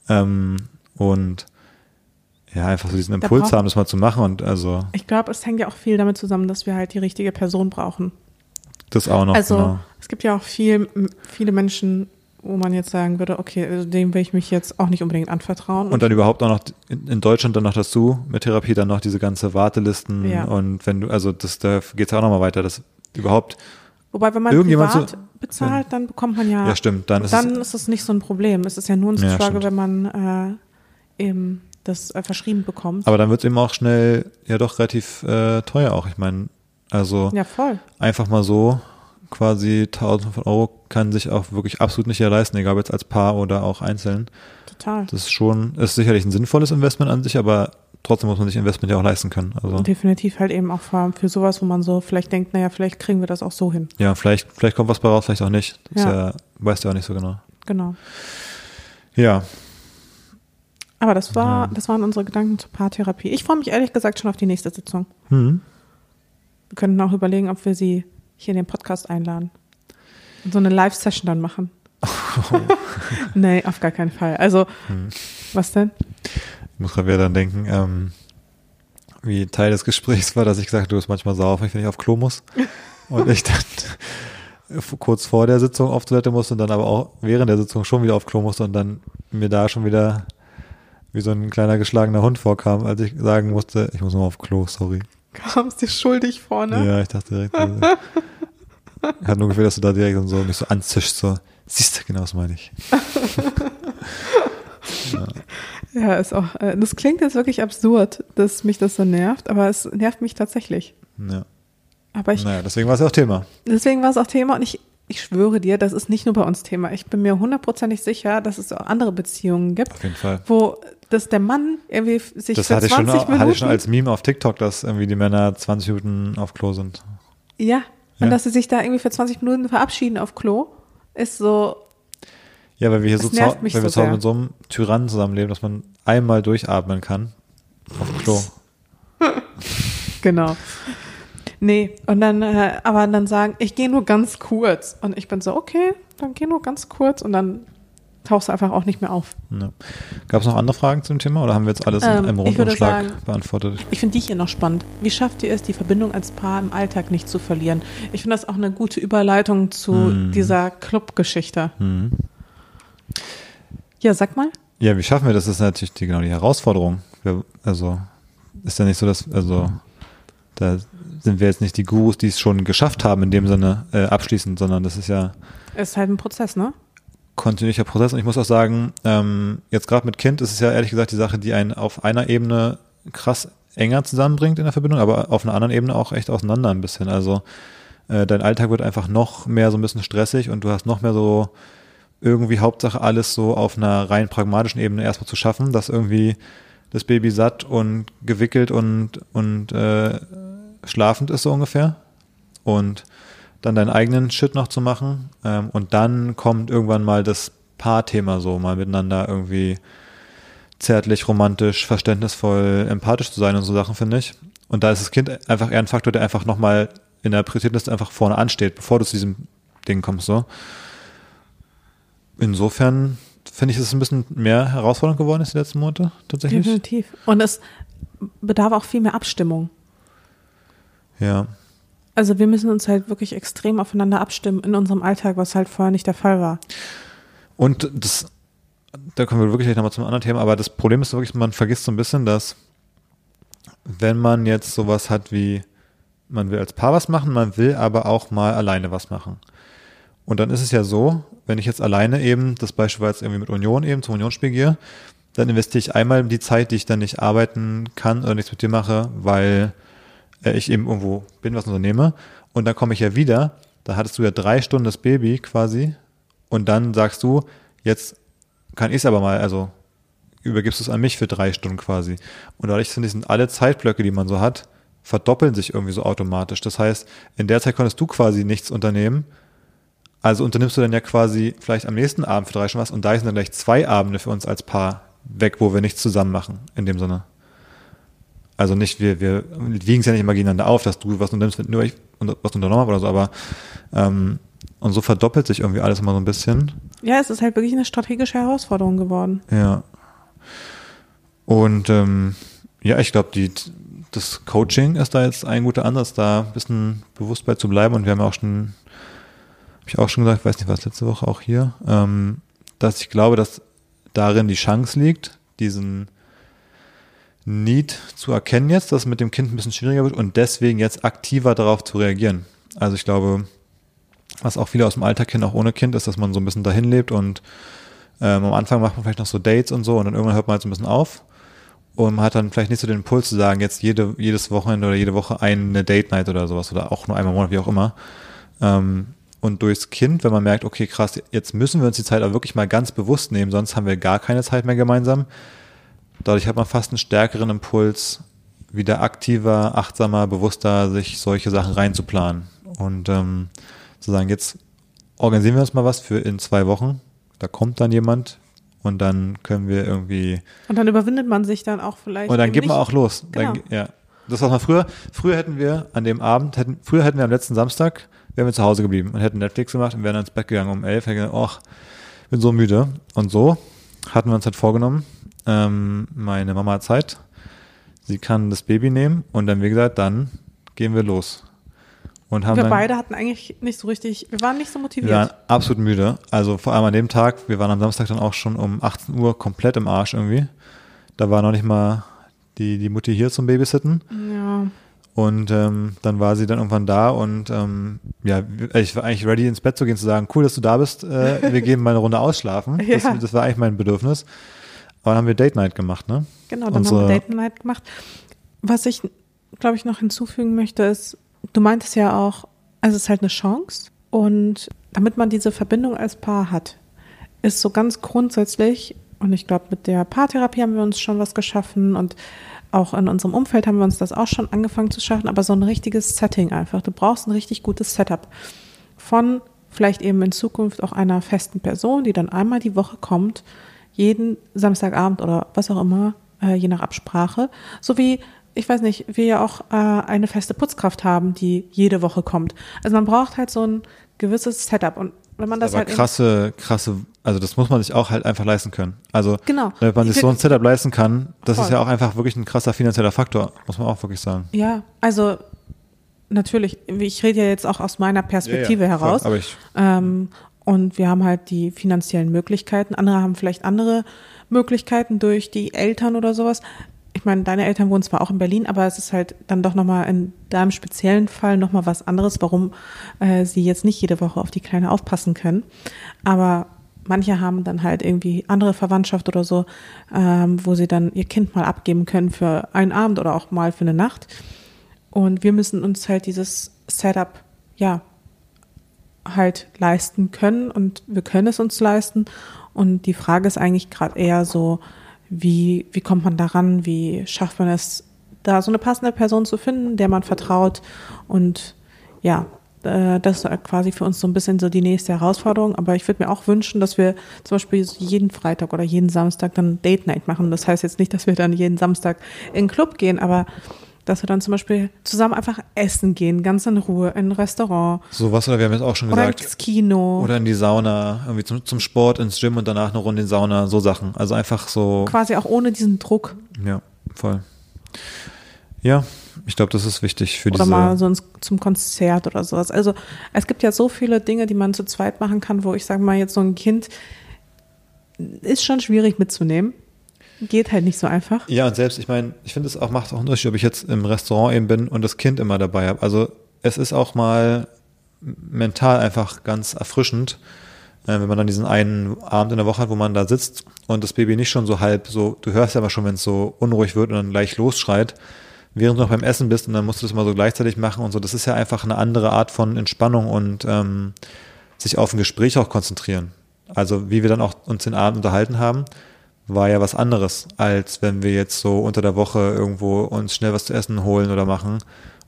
Ähm, und ja, einfach so diesen Da Impuls braucht- haben, das mal zu machen und also Ich glaube, es hängt ja auch viel damit zusammen, dass wir halt die richtige Person brauchen. das auch noch. also genau. es gibt ja auch viel, viele Menschen, wo man jetzt sagen würde, okay, also dem will ich mich jetzt auch nicht unbedingt anvertrauen. Und dann überhaupt auch noch in, Deutschland dann noch dazu mit Therapie dann noch diese ganze Wartelisten Ja. und wenn du, also das, da geht's ja auch nochmal weiter, dass überhaupt, Wobei, wenn man irgendjemand privat so- bezahlt, dann bekommt man ja, ja, stimmt, dann ist dann es, ist es nicht so ein Problem. Es ist ja nur ein Ja, Struggle, stimmt. wenn man äh, eben das äh, verschrieben bekommt. aber dann wird's eben auch schnell ja doch relativ äh, teuer auch. Ich meine, also ja, voll. einfach mal so quasi 1000 von Euro kann sich auch wirklich absolut nicht jeder leisten, egal ob jetzt als Paar oder auch einzeln. Total. Das ist schon, ist sicherlich ein sinnvolles Investment an sich, aber trotzdem muss man sich Investment ja auch leisten können. Also definitiv halt eben auch allem für sowas, wo man so vielleicht denkt, naja, vielleicht kriegen wir das auch so hin. ja, vielleicht, vielleicht kommt was bei raus, vielleicht auch nicht. Das Ja. Ja, weißt du auch nicht so genau. Genau. Ja, Aber das war, das waren unsere Gedanken zur Paartherapie. Ich freue mich ehrlich gesagt schon auf die nächste Sitzung. hm. Wir könnten auch überlegen, ob wir sie hier in den Podcast einladen. Und so eine Live-Session dann machen. nee, auf gar keinen Fall. Also, Hm. was denn? Ich muss gerade wieder dann denken, ähm, wie Teil des Gesprächs war, dass ich gesagt habe, du bist manchmal sauer, wenn ich auf Klo muss. Und ich dann kurz vor der Sitzung auf Toilette musste und dann aber auch während der Sitzung schon wieder auf Klo musste und dann mir da schon wieder wie so ein kleiner geschlagener Hund vorkam, als ich sagen musste, ich muss mal auf Klo, sorry. Kamst dir schuldig vorne? Ja, ich dachte direkt, also, ich hatte nur Gefühl, dass du da direkt und so mich so anzischst, so, siehst du, genau das meine ich. Ja, ist auch, äh, das klingt jetzt wirklich absurd, dass mich das so nervt, aber es nervt mich tatsächlich. Ja. Aber ich, Naja, deswegen war es ja auch Thema. deswegen war es auch Thema und ich, ich schwöre dir, das ist nicht nur bei uns Thema. Ich bin mir hundertprozentig sicher, dass es auch andere Beziehungen gibt, Auf jeden Fall. wo dass der Mann irgendwie sich Das für hatte ich, schon, 20 hatte Minuten ich schon als Meme auf TikTok, dass irgendwie die Männer 20 Minuten auf Klo sind. ja, und Ja. dass sie sich da irgendwie für 20 Minuten verabschieden auf Klo, ist so, Ja, weil wir hier Das so, zu, weil wir so mit so einem Tyrannen zusammenleben, dass man einmal durchatmen kann auf Klo. genau. Nee, und dann, äh, aber dann sagen, ich gehe nur ganz kurz. Und ich bin so, okay, dann geh nur ganz kurz und dann tauchst du einfach auch nicht mehr auf. Ja. Gab es noch andere Fragen zum Thema oder haben wir jetzt alles Ähm, in einem Rundumschlag sagen- beantwortet? Ich finde die hier noch spannend. Wie schafft ihr es, die Verbindung als Paar im Alltag nicht zu verlieren? Ich finde das auch eine gute Überleitung zu Hm. dieser Club-Geschichte. Mhm. Ja, sag mal. Ja, wie schaffen wir das? Das ist natürlich die, genau die Herausforderung. Wir, also ist ja nicht so, dass, also da sind wir jetzt nicht die Gurus, die es schon geschafft haben in dem Sinne äh, abschließend, sondern das ist ja Ist halt ein Prozess, ne? kontinuierlicher Prozess. Und ich muss auch sagen, ähm, jetzt gerade mit Kind ist es ja ehrlich gesagt die Sache, die einen auf einer Ebene krass enger zusammenbringt in der Verbindung, aber auf einer anderen Ebene auch echt auseinander ein bisschen. Also äh, dein Alltag wird einfach noch mehr so ein bisschen stressig und du hast noch mehr so irgendwie Hauptsache alles so auf einer rein pragmatischen Ebene erstmal zu schaffen, dass irgendwie das Baby satt und gewickelt und, und äh, schlafend ist so ungefähr. Und dann deinen eigenen Shit noch zu machen. Ähm, und dann kommt irgendwann mal das Paarthema so, mal miteinander irgendwie zärtlich, romantisch, verständnisvoll, empathisch zu sein und so Sachen, finde ich. Und da ist das Kind einfach eher ein Faktor, der einfach nochmal in der Prioritätenliste einfach vorne ansteht, bevor du zu diesem Ding kommst, so. Insofern finde ich, dass es ein bisschen mehr herausfordernd geworden ist die letzten Monate, tatsächlich. Definitiv. Und es bedarf auch viel mehr Abstimmung. Ja. Also wir müssen uns halt wirklich extrem aufeinander abstimmen in unserem Alltag, was halt vorher nicht der Fall war. Und das, da kommen wir wirklich nochmal zum anderen Thema, aber das Problem ist wirklich, man vergisst so ein bisschen, dass wenn man jetzt sowas hat wie, man will als Paar was machen, man will aber auch mal alleine was machen. Und dann ist es ja so, wenn ich jetzt alleine eben, das Beispiel war jetzt irgendwie mit Union eben, zum Unionsspiel gehe, dann investiere ich einmal die Zeit, die ich dann nicht arbeiten kann oder nichts mit dir mache, weil äh, ich eben irgendwo bin, was unternehme. Und dann komme ich ja wieder, da hattest du ja drei Stunden das Baby quasi und dann sagst du, jetzt kann ich es aber mal, also übergibst du es an mich für drei Stunden quasi. Und dadurch sind, sind alle Zeitblöcke, die man so hat, verdoppeln sich irgendwie so automatisch. Das heißt, in der Zeit konntest du quasi nichts unternehmen. Also unternimmst du dann ja quasi vielleicht am nächsten Abend für drei Stunden was und da sind dann gleich zwei Abende für uns als Paar weg, wo wir nichts zusammen machen, in dem Sinne. Also nicht, wir, wir wiegen es ja nicht immer gegeneinander auf, dass du was unternimmst, wenn nur ich und- was unternommen habe oder so, aber ähm, und so verdoppelt sich irgendwie alles immer so ein bisschen. Ja, es ist halt wirklich eine strategische Herausforderung geworden. Ja. Und ähm, ja, ich glaube, die das Coaching ist da jetzt ein guter Ansatz, da ein bisschen bewusst bei zu bleiben. Und wir haben ja auch schon, habe ich auch schon gesagt, weiß nicht, was letzte Woche auch hier, ähm, dass ich glaube, dass darin die Chance liegt, diesen Need zu erkennen jetzt, dass es mit dem Kind ein bisschen schwieriger wird und deswegen jetzt aktiver darauf zu reagieren. Also ich glaube, was auch viele aus dem Alltag kennen, auch ohne Kind, ist, dass man so ein bisschen dahin lebt und ähm, am Anfang macht man vielleicht noch so Dates und so und dann irgendwann hört man halt so ein bisschen auf und man hat dann vielleicht nicht so den Impuls zu sagen, jetzt jede, jedes Wochenende oder jede Woche eine Date Night oder sowas oder auch nur einmal im Monat, wie auch immer. Ähm, und durchs Kind, wenn man merkt, okay, krass, jetzt müssen wir uns die Zeit auch wirklich mal ganz bewusst nehmen, sonst haben wir gar keine Zeit mehr gemeinsam. Dadurch hat man fast einen stärkeren Impuls, wieder aktiver, achtsamer, bewusster sich solche Sachen reinzuplanen. Und ähm, zu sagen, jetzt organisieren wir uns mal was für in zwei Wochen. Da kommt dann jemand, und dann können wir irgendwie. Und dann überwindet man sich dann auch vielleicht. Und dann geht man auch los. Genau. Dann, ja. Das war mal früher. Früher hätten wir an dem Abend, hätten, früher hätten wir am letzten Samstag, wären wir zu Hause geblieben und hätten Netflix gemacht und wären ins Bett gegangen um elf. Hätten gedacht, ach, bin so müde. Und so hatten wir uns halt vorgenommen, ähm, meine Mama hat Zeit, sie kann das Baby nehmen und dann, wie gesagt, dann gehen wir los. Und haben wir dann, beide hatten eigentlich nicht so richtig, wir waren nicht so motiviert. Wir waren absolut müde. Also vor allem an dem Tag, wir waren am Samstag dann auch schon um 18 Uhr komplett im Arsch irgendwie. Da war noch nicht mal die, die Mutti hier zum Babysitten. Ja. Und ähm, dann war sie dann irgendwann da und ähm, ja, ich war eigentlich ready ins Bett zu gehen, zu sagen, cool, dass du da bist, äh, wir gehen mal eine Runde ausschlafen. Ja. Das, das war eigentlich mein Bedürfnis. Aber dann haben wir Date Night gemacht, ne? Genau, dann Unsere- haben wir Date Night gemacht. Was ich, glaube ich, noch hinzufügen möchte, ist, du meintest ja auch, also es ist halt eine Chance und damit man diese Verbindung als Paar hat, ist so ganz grundsätzlich, und ich glaube, mit der Paartherapie haben wir uns schon was geschaffen und auch in unserem Umfeld haben wir uns das auch schon angefangen zu schaffen, aber so ein richtiges Setting einfach. Du brauchst ein richtig gutes Setup von vielleicht eben in Zukunft auch einer festen Person, die dann einmal die Woche kommt, jeden Samstagabend oder was auch immer, äh, je nach Absprache, so wie ich weiß nicht, wir ja auch äh, eine feste Putzkraft haben, die jede Woche kommt. Also man braucht halt so ein gewisses Setup und wenn man das aber halt krasse, krasse, also das muss man sich auch halt einfach leisten können. Also Genau. damit man sich Ich so ein Setup leisten kann, das ist Voll. ja auch einfach wirklich ein krasser finanzieller Faktor, muss man auch wirklich sagen. Ja, also natürlich, ich rede ja jetzt auch aus meiner Perspektive heraus. Voll, aber ich, Ähm, und wir haben halt die finanziellen Möglichkeiten. Andere haben vielleicht andere Möglichkeiten durch die Eltern oder sowas. Ich meine, deine Eltern wohnen zwar auch in Berlin, aber es ist halt dann doch nochmal in deinem speziellen Fall nochmal was anderes, warum äh, sie jetzt nicht jede Woche auf die Kleine aufpassen können. Aber manche haben dann halt irgendwie andere Verwandtschaft oder so, ähm, wo sie dann ihr Kind mal abgeben können für einen Abend oder auch mal für eine Nacht. Und wir müssen uns halt dieses Setup, ja, halt leisten können und wir können es uns leisten. Und die Frage ist eigentlich gerade eher so, wie, wie kommt man daran, wie schafft man es, da so eine passende Person zu finden, der man vertraut. Und ja, äh, das ist quasi für uns so ein bisschen so die nächste Herausforderung. Aber ich würde mir auch wünschen, dass wir zum Beispiel jeden Freitag oder jeden Samstag dann Date Night machen. Das heißt jetzt nicht, dass wir dann jeden Samstag in den Club gehen, aber dass wir dann zum Beispiel zusammen einfach essen gehen, ganz in Ruhe, in ein Restaurant sowas, oder wir haben jetzt auch schon oder gesagt, ins Kino. oder in die Sauna, irgendwie zum, zum Sport, ins Gym und danach eine Runde in die Sauna, so Sachen. Also einfach so, quasi auch ohne diesen Druck. ja, voll. Ja, ich glaube, das ist wichtig für Oder diese, mal so ins, zum Konzert oder sowas. Also es gibt ja so viele Dinge, die man zu zweit machen kann, wo ich sage mal jetzt so ein Kind ist schon schwierig mitzunehmen. Geht halt nicht so einfach. Ja, und selbst, ich meine, ich finde es auch, macht auch einen Unterschied, ob ich jetzt im Restaurant eben bin und das Kind immer dabei habe. Also es ist auch mal mental einfach ganz erfrischend, äh, wenn man dann diesen einen Abend in der Woche hat, wo man da sitzt und das Baby nicht schon so halb so, du hörst ja aber schon, wenn es so unruhig wird und dann gleich losschreit, während du noch beim Essen bist und dann musst du das mal so gleichzeitig machen und so. Das ist ja einfach eine andere Art von Entspannung und ähm, sich auf ein Gespräch auch konzentrieren. Also wie wir dann auch uns den Abend unterhalten haben, war ja was anderes, als wenn wir jetzt so unter der Woche irgendwo uns schnell was zu essen holen oder machen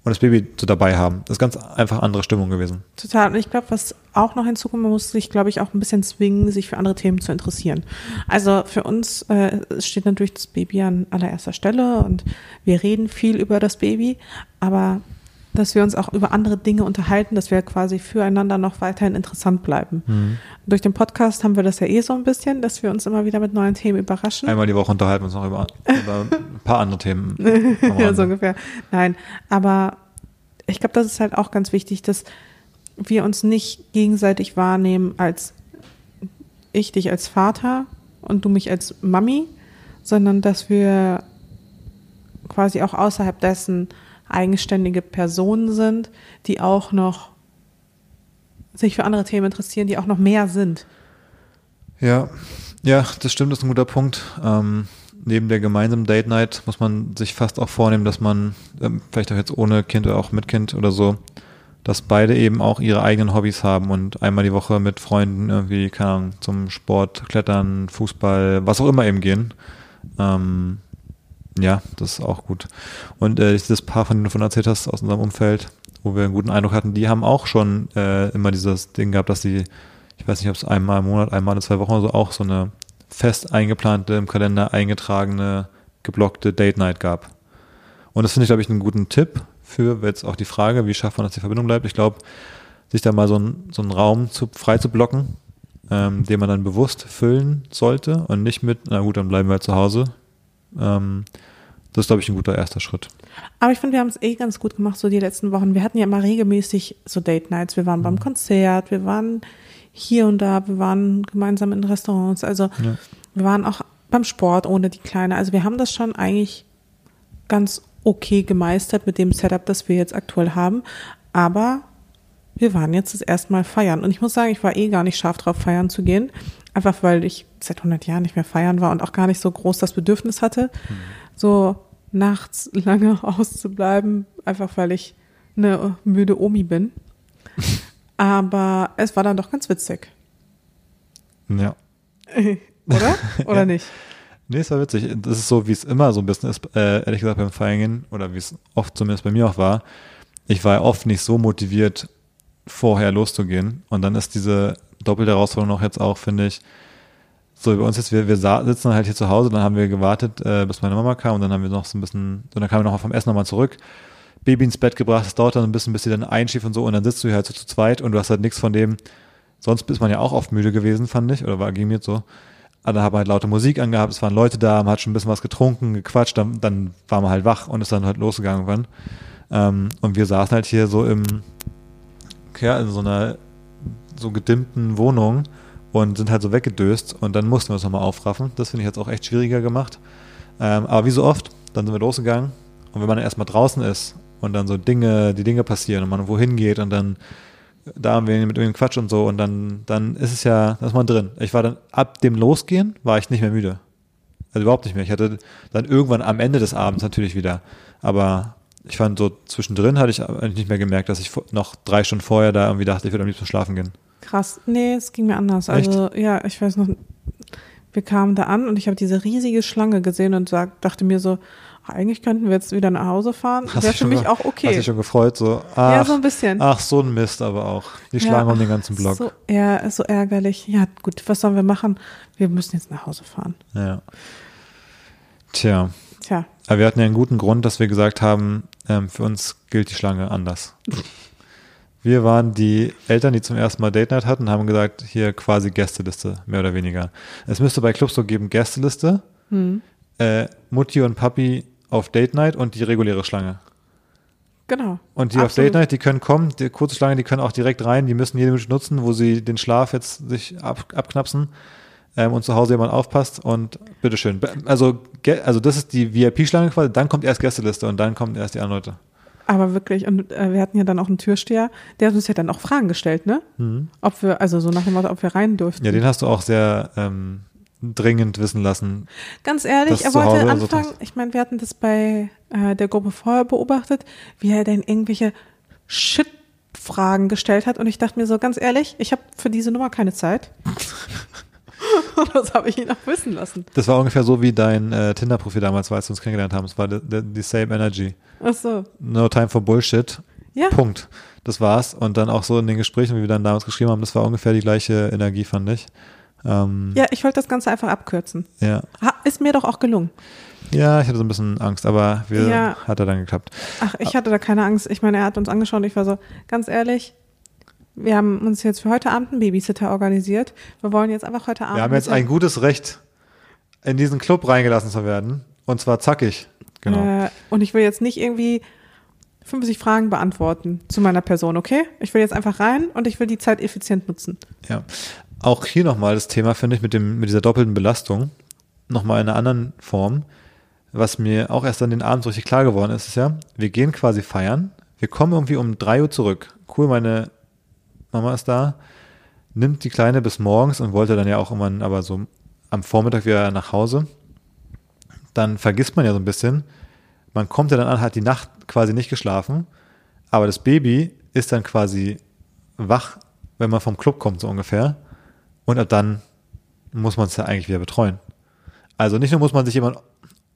und das Baby so dabei haben. Das ist ganz einfach andere Stimmung gewesen. Total. Und ich glaube, was auch noch hinzukommt, man muss sich, glaube ich, auch ein bisschen zwingen, sich für andere Themen zu interessieren. Also für uns äh, steht natürlich das Baby an allererster Stelle und wir reden viel über das Baby, aber dass wir uns auch über andere Dinge unterhalten, dass wir quasi füreinander noch weiterhin interessant bleiben. Mhm. Durch den Podcast haben wir das ja eh so ein bisschen, dass wir uns immer wieder mit neuen Themen überraschen. Einmal die Woche unterhalten wir uns noch über, über ein paar andere Themen. ja, so ungefähr. Nein, aber ich glaube, das ist halt auch ganz wichtig, dass wir uns nicht gegenseitig wahrnehmen als ich dich als Vater und du mich als Mami, sondern dass wir quasi auch außerhalb dessen eigenständige Personen sind, die auch noch sich für andere Themen interessieren, die auch noch mehr sind. Ja, ja, das stimmt, das ist ein guter Punkt. Ähm, neben der gemeinsamen Date Night muss man sich fast auch vornehmen, dass man, ähm, vielleicht auch jetzt ohne Kind oder auch mit Kind oder so, dass beide eben auch ihre eigenen Hobbys haben und einmal die Woche mit Freunden irgendwie, keine Ahnung, zum Sport, Klettern, Fußball, was auch immer eben gehen. Ähm, ja, das ist auch gut. Und äh, dieses Paar, von dem du von erzählt hast, aus unserem Umfeld, wo wir einen guten Eindruck hatten, die haben auch schon äh, immer dieses Ding gehabt, dass sie, ich weiß nicht, ob es einmal im Monat, einmal in zwei Wochen oder so, auch so eine fest eingeplante, im Kalender eingetragene, geblockte Date Night gab. Und das finde ich, glaube ich, einen guten Tipp für jetzt auch die Frage, wie schafft man, dass die Verbindung bleibt. Ich glaube, sich da mal so, ein, so einen Raum zu, frei zu blocken, ähm, den man dann bewusst füllen sollte und nicht mit, na gut, dann bleiben wir halt zu Hause. Ähm, das ist, glaube ich, ein guter erster Schritt. Aber ich finde, wir haben es eh ganz gut gemacht, so die letzten Wochen. Wir hatten ja immer regelmäßig so Date Nights. Wir waren beim Konzert, wir waren hier und da, wir waren gemeinsam in Restaurants. Also Ja. wir waren auch beim Sport ohne die Kleine. Also wir haben das schon eigentlich ganz okay gemeistert mit dem Setup, das wir jetzt aktuell haben. Aber wir waren jetzt das erste Mal feiern. Und ich muss sagen, ich war eh gar nicht scharf drauf, feiern zu gehen. Einfach weil ich seit 100 Jahren nicht mehr feiern war und auch gar nicht so groß das Bedürfnis hatte, so nachts lange auszubleiben, einfach weil ich eine müde Omi bin. Aber es war dann doch ganz witzig. Ja. Oder? Oder Ja. nicht? Nee, es war witzig. Das ist so, wie es immer so ein bisschen ist, äh, ehrlich gesagt beim Feiern oder wie es oft zumindest bei mir auch war. Ich war ja oft nicht so motiviert, vorher loszugehen. Und dann ist diese doppelte Herausforderung noch jetzt auch, finde ich, so bei uns jetzt, wir, wir sitzen halt hier zu Hause, dann haben wir gewartet, äh, bis meine Mama kam und dann haben wir noch so ein bisschen, so dann kamen wir noch vom Essen nochmal zurück, Baby ins Bett gebracht, das dauert dann ein bisschen, bis sie dann einschläft und so und dann sitzt du hier halt so zu zweit und du hast halt nichts von dem, sonst ist man ja auch oft müde gewesen, fand ich, oder war ging mir so. Aber haben wir halt laute Musik angehabt, es waren Leute da, man hat schon ein bisschen was getrunken, gequatscht, dann, dann war man halt wach und ist dann halt losgegangen irgendwann. Ähm, und wir saßen halt hier so im, ja, in so einer so gedimmten Wohnung und sind halt so weggedöst und dann mussten wir uns nochmal aufraffen. Das finde ich jetzt auch echt schwieriger gemacht. Ähm, aber wie so oft, dann sind wir losgegangen und wenn man dann erstmal draußen ist und dann so Dinge, die Dinge passieren und man wohin geht und dann da haben wir mit irgendeinem Quatsch und so und dann, dann ist es ja, da ist man drin. Ich war dann ab dem Losgehen, war ich nicht mehr müde. Also überhaupt nicht mehr. Ich hatte dann irgendwann am Ende des Abends natürlich wieder. Aber ich fand so zwischendrin hatte ich eigentlich nicht mehr gemerkt, dass ich noch drei Stunden vorher da irgendwie dachte, ich würde am liebsten schlafen gehen. Krass. Nee, es ging mir anders. Echt? Also, ja, ich weiß noch, wir kamen da an und ich habe diese riesige Schlange gesehen und sag, dachte mir so, eigentlich könnten wir jetzt wieder nach Hause fahren. Hast Wäre für mich auch Hast okay. dich schon gefreut, so, Ja, ach, so ein bisschen. ach, so ein Mist aber auch. Die Ja, schlagen um den ganzen Block. So, ja, ist so ärgerlich. Ja, gut, was sollen wir machen? Wir müssen jetzt nach Hause fahren. Ja. Tja, Tja, aber wir hatten ja einen guten Grund, dass wir gesagt haben, ähm, für uns gilt die Schlange anders. Wir waren die Eltern, die zum ersten Mal Date Night hatten, haben gesagt, hier quasi Gästeliste, mehr oder weniger. Es müsste bei Clubs so geben, Gästeliste, hm. äh, Mutti und Papi auf Date Night und die reguläre Schlange. genau. Und die auf Absolut. Date Night, die können kommen, die kurze Schlange, die können auch direkt rein, die müssen jede Minute nutzen, wo sie den Schlaf jetzt sich ab, abknapsen ähm, und zu Hause jemand aufpasst und bitteschön. Also, also das ist die VIP-Schlange quasi, dann kommt erst Gästeliste und dann kommen erst die anderen Leute. Aber wirklich, und äh, wir hatten ja dann auch einen Türsteher, der hat uns ja dann auch Fragen gestellt, ne? Ob wir, also so nach dem Motto, ob wir rein durften. Mhm. Ja, den hast du auch sehr ähm, dringend wissen lassen. Ganz ehrlich, er wollte so anfangen, tust. ich meine, wir hatten das bei äh, der Gruppe vorher beobachtet, wie er denn irgendwelche Shit-Fragen gestellt hat und ich dachte mir so, ganz ehrlich, ich habe für diese Nummer keine Zeit. das habe ich ihn auch wissen lassen. Das war ungefähr so wie dein äh, Tinder-Profil damals war, als wir uns kennengelernt haben. Es war die, same energy. Ach so. No time for bullshit. Ja, Punkt. Das war's. Und dann auch so in den Gesprächen, wie wir dann damals geschrieben haben, das war ungefähr die gleiche Energie, fand ich. Ähm, ja, ich wollte das Ganze einfach abkürzen. ja. Ha, ist mir doch auch gelungen. Ja, ich hatte so ein bisschen Angst, aber wir, Ja. hat er dann geklappt. Ach, ich hatte da keine Angst. Ich meine, er hat uns angeschaut und ich war so, ganz ehrlich, wir haben uns jetzt für heute Abend einen Babysitter organisiert. Wir wollen jetzt einfach heute Abend. Wir haben jetzt ein gutes Recht, in diesen Club reingelassen zu werden. Und zwar zackig. Genau. Äh, und ich will jetzt nicht irgendwie 50 Fragen beantworten zu meiner Person, okay? Ich will jetzt einfach rein und ich will die Zeit effizient nutzen. Ja. Auch hier nochmal das Thema, finde ich, mit, dem, mit dieser doppelten Belastung. Nochmal in einer anderen Form. Was mir auch erst an den Abend so richtig klar geworden ist, ist ja, wir gehen quasi feiern. Wir kommen irgendwie um drei Uhr zurück. Cool, meine Mama ist da, nimmt die Kleine bis morgens und wollte dann ja auch irgendwann aber so am Vormittag wieder nach Hause. Dann vergisst man ja so ein bisschen. Man kommt ja dann an, hat die Nacht quasi nicht geschlafen, aber das Baby ist dann quasi wach, wenn man vom Club kommt, so ungefähr. Und ab dann muss man es ja eigentlich wieder betreuen. Also nicht nur muss man sich jemand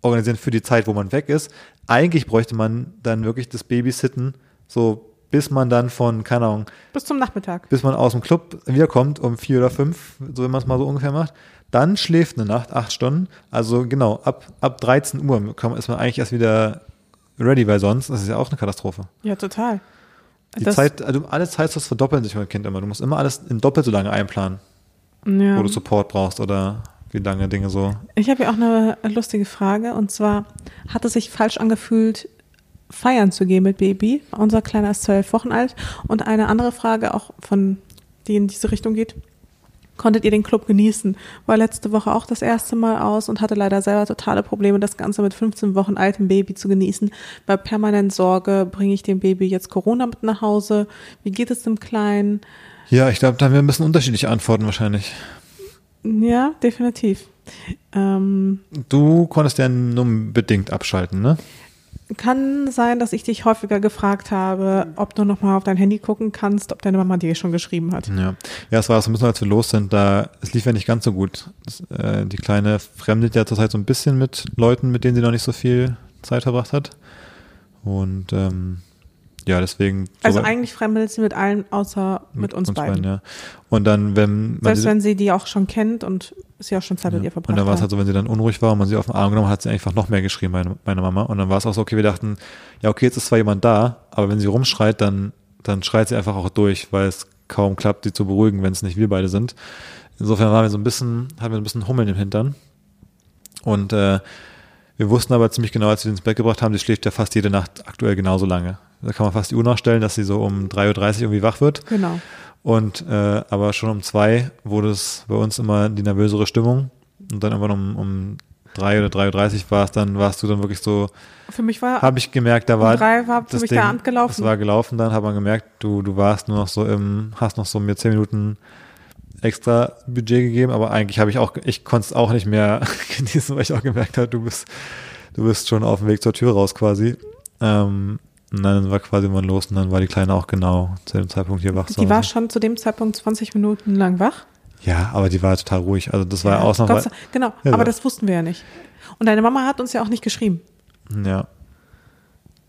organisieren für die Zeit, wo man weg ist. Eigentlich bräuchte man dann wirklich das Babysitten, so bis man dann von, keine Ahnung, Bis zum Nachmittag. bis man aus dem Club wiederkommt um vier oder fünf, so wenn man es mal so ungefähr macht. Dann schläft eine Nacht, acht Stunden. Also genau, ab, ab 13 Uhr kann, ist man eigentlich erst wieder ready, weil sonst das ist ja auch eine Katastrophe. Ja, total. Die Das- Zeit, also alle Zeitslots verdoppeln sich beim Kind immer. Du musst immer alles in doppelt so lange einplanen, Ja. wo du Support brauchst oder wie lange Dinge so. Ich habe ja auch eine lustige Frage und zwar hat es sich falsch angefühlt, feiern zu gehen mit Baby. Unser Kleiner ist zwölf Wochen alt und eine andere Frage auch von die in diese Richtung geht. Konntet ihr den Club genießen? War letzte Woche auch das erste Mal aus und hatte leider selber totale Probleme, das Ganze mit 15 Wochen altem Baby zu genießen. Bei permanent Sorge, bringe ich dem Baby jetzt Corona mit nach Hause? Wie geht es dem Kleinen? Ja, ich glaube, da haben wir ein bisschen unterschiedliche Antworten wahrscheinlich. Ja, definitiv. Ähm, Du konntest ja nur bedingt abschalten, ne? Kann sein, dass ich dich häufiger gefragt habe, ob du nochmal auf dein Handy gucken kannst, ob deine Mama dir schon geschrieben hat. Ja, ja, es war so ein bisschen, als wir los sind, da, es lief ja nicht ganz so gut. Das, äh, die Kleine fremdet ja zurzeit so ein bisschen mit Leuten, mit denen sie noch nicht so viel Zeit verbracht hat. Und ähm, ja, deswegen. Also so- eigentlich fremdelt sie mit allen, außer mit, uns, beiden. ja. Und dann, wenn Selbst sie- wenn sie die auch schon kennt und sie auch schon Zeit mit ja. ihr verbracht Und dann war es hat. halt so, wenn sie dann unruhig war und man sie auf den Arm genommen hat, hat sie einfach noch mehr geschrien, meine, meine Mama. Und dann war es auch so, okay, wir dachten, ja, okay, jetzt ist zwar jemand da, aber wenn sie rumschreit, dann, dann schreit sie einfach auch durch, weil es kaum klappt, sie zu beruhigen, wenn es nicht wir beide sind. Insofern waren wir so ein bisschen, hatten wir so ein bisschen Hummeln im Hintern. Und äh, wir wussten aber ziemlich genau, als wir sie ins Bett gebracht haben, sie schläft ja fast jede Nacht aktuell genauso lange. Da kann man fast die Uhr nachstellen, dass sie so um 3.30 Uhr irgendwie wach wird. Genau. Und äh, aber schon um zwei wurde es bei uns immer die nervösere Stimmung. Und dann irgendwann um, um drei oder 3.30 Uhr war es dann, warst du dann wirklich so, Für mich war habe ich gemerkt, da war drei war für das mich Ding, der Abend gelaufen. Das war gelaufen, dann hat man gemerkt, du, du warst nur noch so im, hast noch so mir zehn Minuten extra Budget gegeben, aber eigentlich habe ich auch, ich konnte es auch nicht mehr genießen, weil ich auch gemerkt habe, du bist, du bist schon auf dem Weg zur Tür raus quasi. Ähm, und dann war quasi mal los und dann war die Kleine auch genau zu dem Zeitpunkt hier wach. die war schon zu dem Zeitpunkt 20 Minuten lang wach. Ja, aber die war total ruhig. Also das war ja, Gott Ausnahme. sei- Genau, Ja, aber ja. das wussten wir ja nicht. Und deine Mama hat uns ja auch nicht geschrieben. Ja.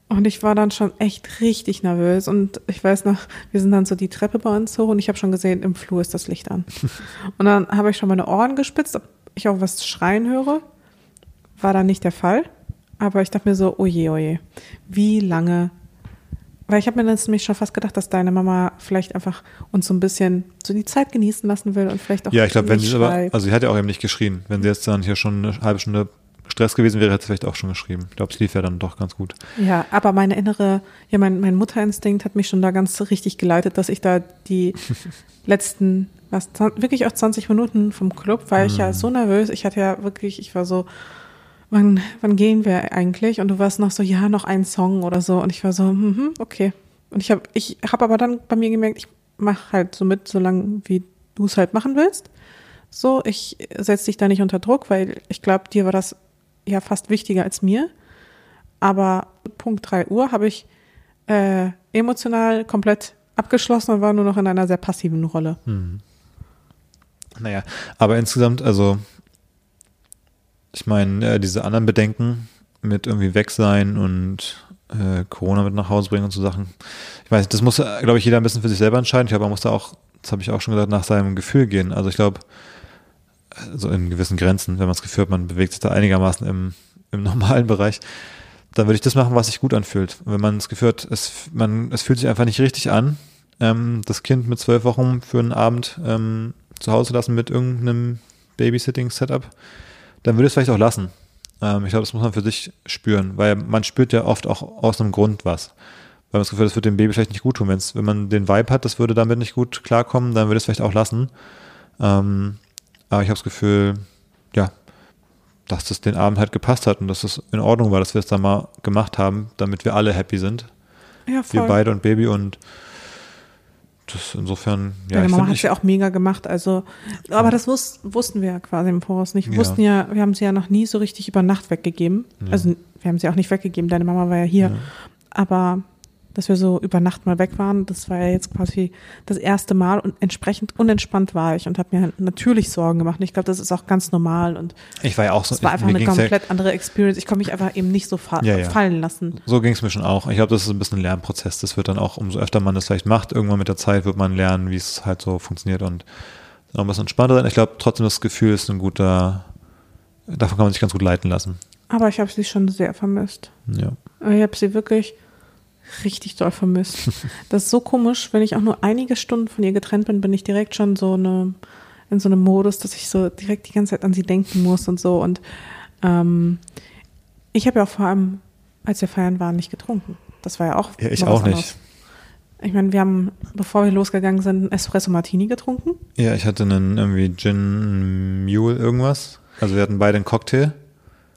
Und ich war dann schon echt richtig nervös. Und ich weiß noch, wir sind dann so die Treppe bei uns hoch und ich habe schon gesehen, im Flur ist das Licht an. Und dann habe ich schon meine Ohren gespitzt, ob ich auch was schreien höre. War dann nicht der Fall. Aber ich dachte mir so, oje, oje, wie lange? Weil ich habe mir dann nämlich schon fast gedacht, dass deine Mama vielleicht einfach uns so ein bisschen so die Zeit genießen lassen will und vielleicht auch Ja, ich glaube, wenn sie aber, also sie hat ja auch eben nicht geschrien. Wenn sie jetzt dann hier schon eine halbe Stunde Stress gewesen wäre, hätte sie vielleicht auch schon geschrieben. Ich glaube, es lief ja dann doch ganz gut. Ja, aber meine innere, ja, mein, mein Mutterinstinkt hat mich schon da ganz richtig geleitet, dass ich da die letzten, was, 20 wirklich auch 20 Minuten vom Club, war ich ja so nervös. Ich hatte ja wirklich, ich war so, wann, wann gehen wir eigentlich? Und du warst noch so, ja, noch ein Song oder so. Und ich war so, mhm, okay. Und ich habe ich hab aber dann bei mir gemerkt, ich mache halt so mit, solange wie du es halt machen willst. So, ich setze dich da nicht unter Druck, weil ich glaube, dir war das ja fast wichtiger als mir. Aber Punkt 3 Uhr habe ich äh, emotional komplett abgeschlossen und war nur noch in einer sehr passiven Rolle. Naja, aber insgesamt, also ich meine, äh, diese anderen Bedenken mit irgendwie weg sein und äh, Corona mit nach Hause bringen und so Sachen. Ich weiß, das muss, äh, glaube ich, jeder ein bisschen für sich selber entscheiden. Ich glaube, man muss da auch, das habe ich auch schon gesagt, nach seinem Gefühl gehen. Also ich glaube, so in gewissen Grenzen, wenn man das Gefühl hat, man bewegt sich da einigermaßen im, im normalen Bereich, dann würde ich das machen, was sich gut anfühlt. Wenn man das Gefühl hat, es, man, es fühlt sich einfach nicht richtig an, ähm, das Kind mit zwölf Wochen für einen Abend ähm, zu Hause lassen mit irgendeinem Babysitting-Setup, dann würde es vielleicht auch lassen. Ähm, ich glaube, das muss man für sich spüren, weil man spürt ja oft auch aus einem Grund was. Weil man das Gefühl hat, das wird dem Baby vielleicht nicht gut tun. Wenn's, wenn man den Vibe hat, das würde damit nicht gut klarkommen, dann würde es vielleicht auch lassen. Ähm, aber ich habe das Gefühl, ja, dass das den Abend halt gepasst hat und dass es in Ordnung war, dass wir es dann mal gemacht haben, damit wir alle happy sind. Ja, voll. Wir beide und Baby und das insofern, ja. Meine Mama hat ich, ja auch mega gemacht, also, aber das wus wussten wir ja quasi im Voraus nicht. Wir Ja. wussten ja, wir haben sie ja noch nie so richtig über Nacht weggegeben. Ja. Also, wir haben sie auch nicht weggegeben, deine Mama war ja hier. Ja. Aber, dass wir so über Nacht mal weg waren, das war ja jetzt quasi das erste Mal und entsprechend unentspannt war ich und habe mir natürlich Sorgen gemacht. Und ich glaube, das ist auch ganz normal und ich war ja auch so, es war einfach eine ging's ja, komplett andere Experience. Ich konnte mich einfach eben nicht so fa Ja, fallen lassen. so ging es mir schon auch. Ich glaube, das ist ein bisschen ein Lernprozess. Das wird dann auch, umso öfter man das vielleicht macht, irgendwann mit der Zeit wird man lernen, wie es halt so funktioniert und auch ein bisschen entspannter sein. Ich glaube, trotzdem das Gefühl ist ein guter, davon kann man sich ganz gut leiten lassen. Aber ich habe sie schon sehr vermisst. Ja. Ich habe sie wirklich richtig doll vermisst. Das ist so komisch, wenn ich auch nur einige Stunden von ihr getrennt bin, bin ich direkt schon so eine, in so einem Modus, dass ich so direkt die ganze Zeit an sie denken muss und so. Und ähm, ich habe ja auch vor allem, als wir feiern waren, nicht getrunken. Das war ja auch. Ja, ich auch nicht. anderes. Ich meine, wir haben, bevor wir losgegangen sind, einen Espresso Martini getrunken. Ja, ich hatte einen irgendwie Gin Mule irgendwas. Also wir hatten beide einen Cocktail.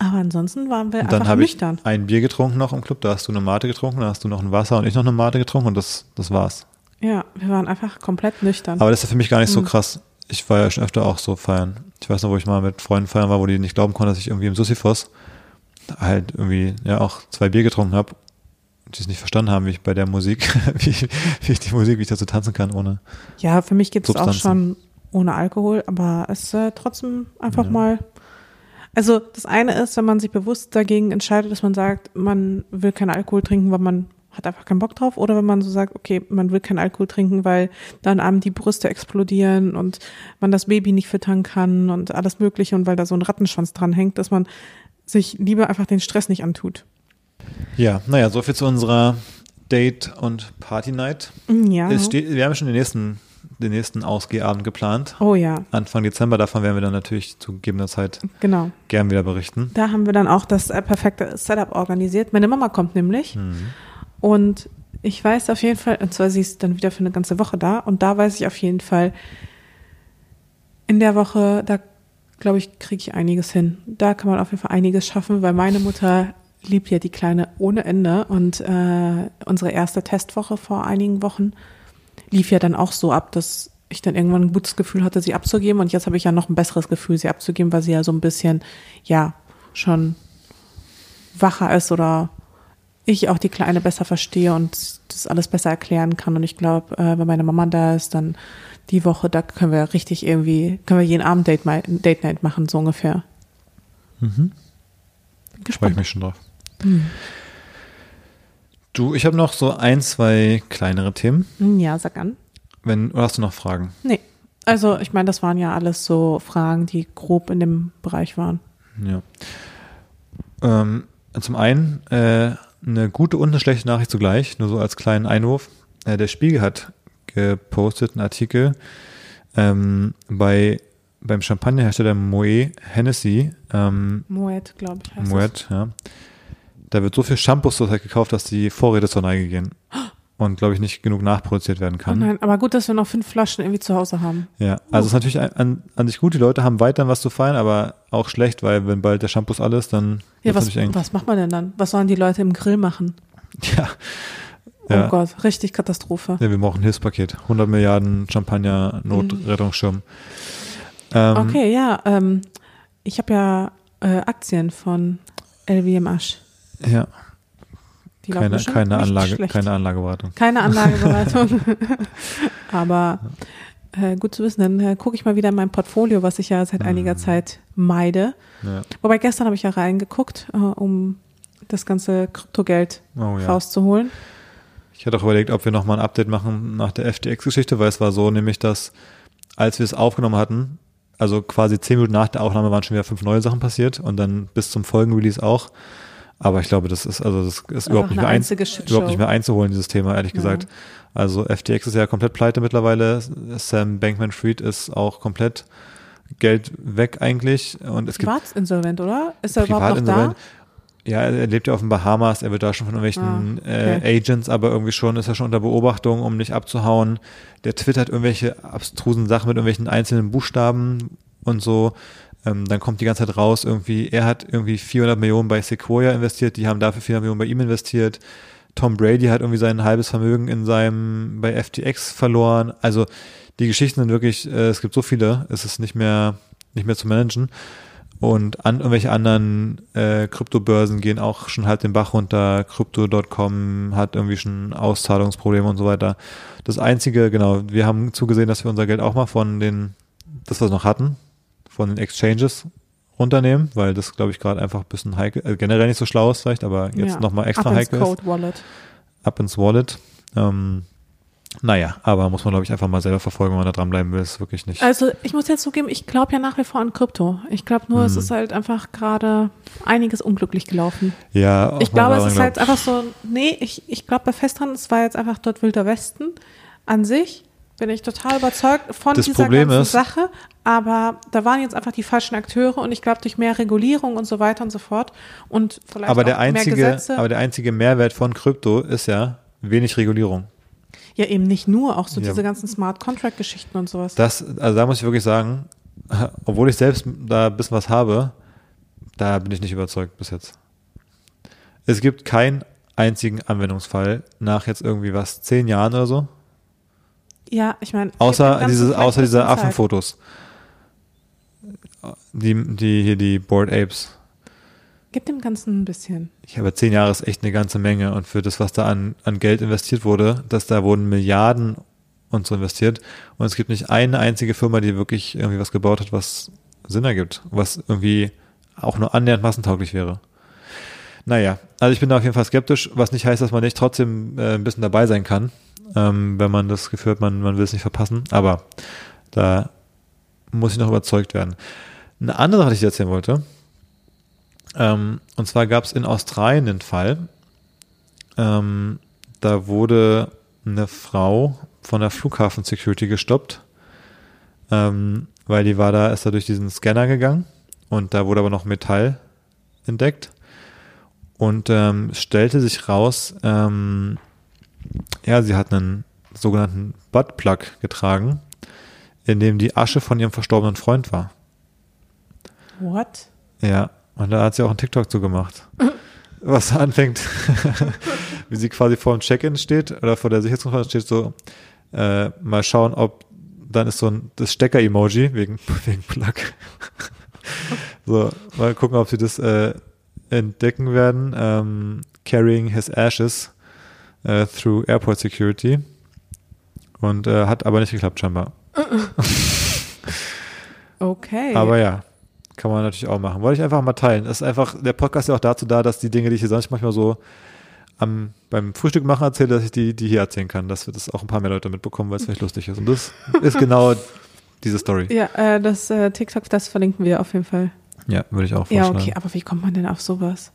Aber ansonsten waren wir Und dann einfach habe ich nüchtern. ein Bier getrunken noch im Club. Da hast du eine Mate getrunken, da hast du noch ein Wasser und ich noch eine Mate getrunken und das, das war's. Ja, wir waren einfach komplett nüchtern. Aber das ist ja für mich gar nicht so Mhm. krass. Ich war ja schon öfter auch so feiern. Ich weiß noch, wo ich mal mit Freunden feiern war, wo die nicht glauben konnten, dass ich irgendwie im Sisyphos halt irgendwie ja auch zwei Bier getrunken habe. Die es nicht verstanden haben, wie ich bei der Musik, wie, wie ich die Musik, wie ich dazu tanzen kann, ohne. Ja, für mich gibt es auch schon ohne Alkohol, aber es ist äh, trotzdem einfach Ja. mal. Also das eine ist, wenn man sich bewusst dagegen entscheidet, dass man sagt, man will keinen Alkohol trinken, weil man hat einfach keinen Bock drauf, oder wenn man so sagt, okay, man will keinen Alkohol trinken, weil dann einem die Brüste explodieren und man das Baby nicht füttern kann und alles Mögliche und weil da so ein Rattenschwanz dran hängt, dass man sich lieber einfach den Stress nicht antut. Ja, naja, so viel zu unserer Date- und Party-Night. Ja. Es steht, wir haben ja schon den nächsten, den nächsten Ausgehabend geplant. Oh ja, Anfang Dezember, davon werden wir dann natürlich zu gegebener Zeit genau. gern wieder berichten. Da haben wir dann auch das äh, perfekte Setup organisiert. Meine Mama kommt nämlich Mhm. und ich weiß auf jeden Fall, und zwar sie ist dann wieder für eine ganze Woche da und da weiß ich auf jeden Fall, in der Woche, da glaube ich, kriege ich einiges hin. Da kann man auf jeden Fall einiges schaffen, weil meine Mutter liebt ja die Kleine ohne Ende und äh, unsere erste Testwoche vor einigen Wochen lief ja dann auch so ab, dass ich dann irgendwann ein gutes Gefühl hatte, sie abzugeben und jetzt habe ich ja noch ein besseres Gefühl, sie abzugeben, weil sie ja so ein bisschen, ja, schon wacher ist oder ich auch die Kleine besser verstehe und das alles besser erklären kann. Und ich glaube, äh, wenn meine Mama da ist, dann die Woche, da können wir richtig irgendwie, können wir jeden Abend Date, Date Night machen, so ungefähr. Mhm. Bin Freue ich gespannt. mich schon drauf. Hm. Du, ich habe noch so ein, zwei kleinere Themen. Hm, Ja, sag an. Wenn, oder hast du noch Fragen? Nee. Also, ich meine, das waren ja alles so Fragen, die grob in dem Bereich waren. Ja. Ähm, zum einen äh, eine gute und eine schlechte Nachricht zugleich, nur so als kleinen Einwurf. Äh, der Spiegel hat gepostet einen Artikel ähm, bei beim Champagnerhersteller Moet Hennessy, ähm, Moet, glaube ich, heißt Moet, ja. Da wird so viel Shampoos zurzeit gekauft, dass die Vorräte zur Neige gehen und glaube ich nicht genug nachproduziert werden das. Oh kann. nein, aber gut, dass wir noch fünf Flaschen irgendwie zu Hause haben. Ja, also ist natürlich an, an, sich gut, die Leute haben weiterhin was zu feiern, aber auch schlecht, weil wenn bald der Shampoos alle ist, dann Ja, was, was macht man denn dann? Was sollen die Leute im Grill machen? Ja. Oh Ja. Gott, richtig Katastrophe. ja, wir brauchen ein Hilfspaket. 100 Milliarden Champagner Notrettungsschirm. Ähm, Okay, ja, ähm, ich habe ja äh, Aktien von LVMH. Ja, Die keine, keine Anlage, schlecht. keine Anlageberatung. Keine Anlageberatung. Aber äh, gut zu wissen, dann äh, gucke ich mal wieder in mein Portfolio, was ich ja seit Mhm. einiger Zeit meide. Ja. Wobei gestern habe ich ja reingeguckt, äh, um das ganze Kryptogeld Oh ja. rauszuholen. Ich hatte auch überlegt, ob wir nochmal ein Update machen nach der FTX-Geschichte, weil es war so nämlich, dass als wir es aufgenommen hatten, Also quasi zehn Minuten nach der Aufnahme waren schon wieder fünf neue Sachen passiert und dann bis zum Folgenrelease auch. Aber ich glaube, das ist also das ist überhaupt nicht, mehr ein, überhaupt nicht mehr einzuholen, dieses Thema, ehrlich ja. gesagt. Also FTX ist ja komplett pleite mittlerweile. Sam Bankman-Fried ist auch komplett Geld weg eigentlich. Und es Privatinsolvent, oder? Ist er überhaupt noch da? Ja, er lebt ja auf den Bahamas, er wird da schon von irgendwelchen ah, okay. äh, Agents, aber irgendwie schon ist er schon unter Beobachtung, um nicht abzuhauen. Der twittert irgendwelche abstrusen Sachen mit irgendwelchen einzelnen Buchstaben und so. Ähm, dann kommt die ganze Zeit raus, irgendwie, er hat irgendwie 400 Millionen bei Sequoia investiert, die haben dafür 400 Millionen bei ihm investiert. Tom Brady hat irgendwie sein halbes Vermögen in seinem, bei FTX verloren. Also, die Geschichten sind wirklich, äh, es gibt so viele, es ist nicht mehr, nicht mehr zu managen. Und an irgendwelche anderen äh, Kryptobörsen gehen auch schon halt den Bach runter. Crypto.com hat irgendwie schon Auszahlungsprobleme und so weiter. Das Einzige, genau, wir haben zugesehen, dass wir unser Geld auch mal von den, das wir noch hatten, von den Exchanges runternehmen, weil das, glaube ich, gerade einfach ein bisschen heikel, äh, generell nicht so schlau ist vielleicht, aber jetzt ja. nochmal extra Up heikel ins Code Wallet. Ab ins Wallet. Ähm, naja, aber muss man, glaube ich, einfach mal selber verfolgen, wenn man da dranbleiben will. Ist wirklich nicht. Also ich muss jetzt zugeben, ich glaube ja nach wie vor an Krypto. Ich glaube nur, hm. es ist halt einfach gerade einiges unglücklich gelaufen. Ja, ich glaube, es ist halt einfach so, nee, ich, ich glaube bei Festran, es war jetzt einfach dort Wilder Westen an sich. Bin ich total überzeugt von das dieser Problem ganzen ist, Sache. Aber da waren jetzt einfach die falschen Akteure und ich glaube durch mehr Regulierung und so weiter und so fort und vielleicht aber der auch einzige, mehr Gesetze. Aber der einzige Mehrwert von Krypto ist ja wenig Regulierung. Ja, eben nicht nur, auch so ja. diese ganzen Smart Contract Geschichten und sowas. Das, also da muss ich wirklich sagen, obwohl ich selbst da ein bisschen was habe, da bin ich nicht überzeugt bis jetzt. Es gibt keinen einzigen Anwendungsfall nach jetzt irgendwie was, zehn Jahren oder so. Ja, ich meine. Außer diese, außer diese Affenfotos. Die, die, hier die Board Apes. Gib dem Ganzen ein bisschen. Ich habe zehn Jahre ist echt eine ganze Menge und für das, was da an, an Geld investiert wurde, dass da wurden Milliarden und so investiert und es gibt nicht eine einzige Firma, die wirklich irgendwie was gebaut hat, was Sinn ergibt, was irgendwie auch nur annähernd massentauglich wäre. Naja, also ich bin da auf jeden Fall skeptisch, was nicht heißt, dass man nicht trotzdem äh, ein bisschen dabei sein kann, ähm, wenn man das Gefühl hat, man, man will es nicht verpassen, aber da muss ich noch überzeugt werden. Eine andere Sache, die ich erzählen wollte, ähm, und zwar gab es in Australien einen Fall, ähm, da wurde eine Frau von der Flughafen-Security gestoppt, ähm, weil die war da, ist da durch diesen Scanner gegangen und da wurde aber noch Metall entdeckt und ähm, stellte sich raus, ähm, ja, sie hat einen sogenannten Buttplug getragen, in dem die Asche von ihrem verstorbenen Freund war. What? Ja, und da hat sie auch einen TikTok zu gemacht. was anfängt, wie sie quasi vor dem Check-in steht oder vor der Sicherheitskontrolle steht, so äh, mal schauen, ob dann ist so ein das Stecker-Emoji wegen, wegen Plug. so, mal gucken, ob sie das äh, entdecken werden. Ähm, carrying his ashes äh, through airport security. Und äh, hat aber nicht geklappt, scheinbar. okay. Aber ja. Kann man natürlich auch machen. Wollte ich einfach mal teilen. Das ist einfach, der Podcast ist ja auch dazu da, dass die Dinge, die ich hier sonst manchmal so am, beim Frühstück machen erzähle, dass ich die, die hier erzählen kann, dass wir das auch ein paar mehr Leute mitbekommen, weil es vielleicht lustig ist. Und das ist genau diese Story. Ja, äh, das äh, TikTok, das verlinken wir auf jeden Fall. Ja, würde ich auch vorstellen. Ja, okay, aber wie kommt man denn auf sowas?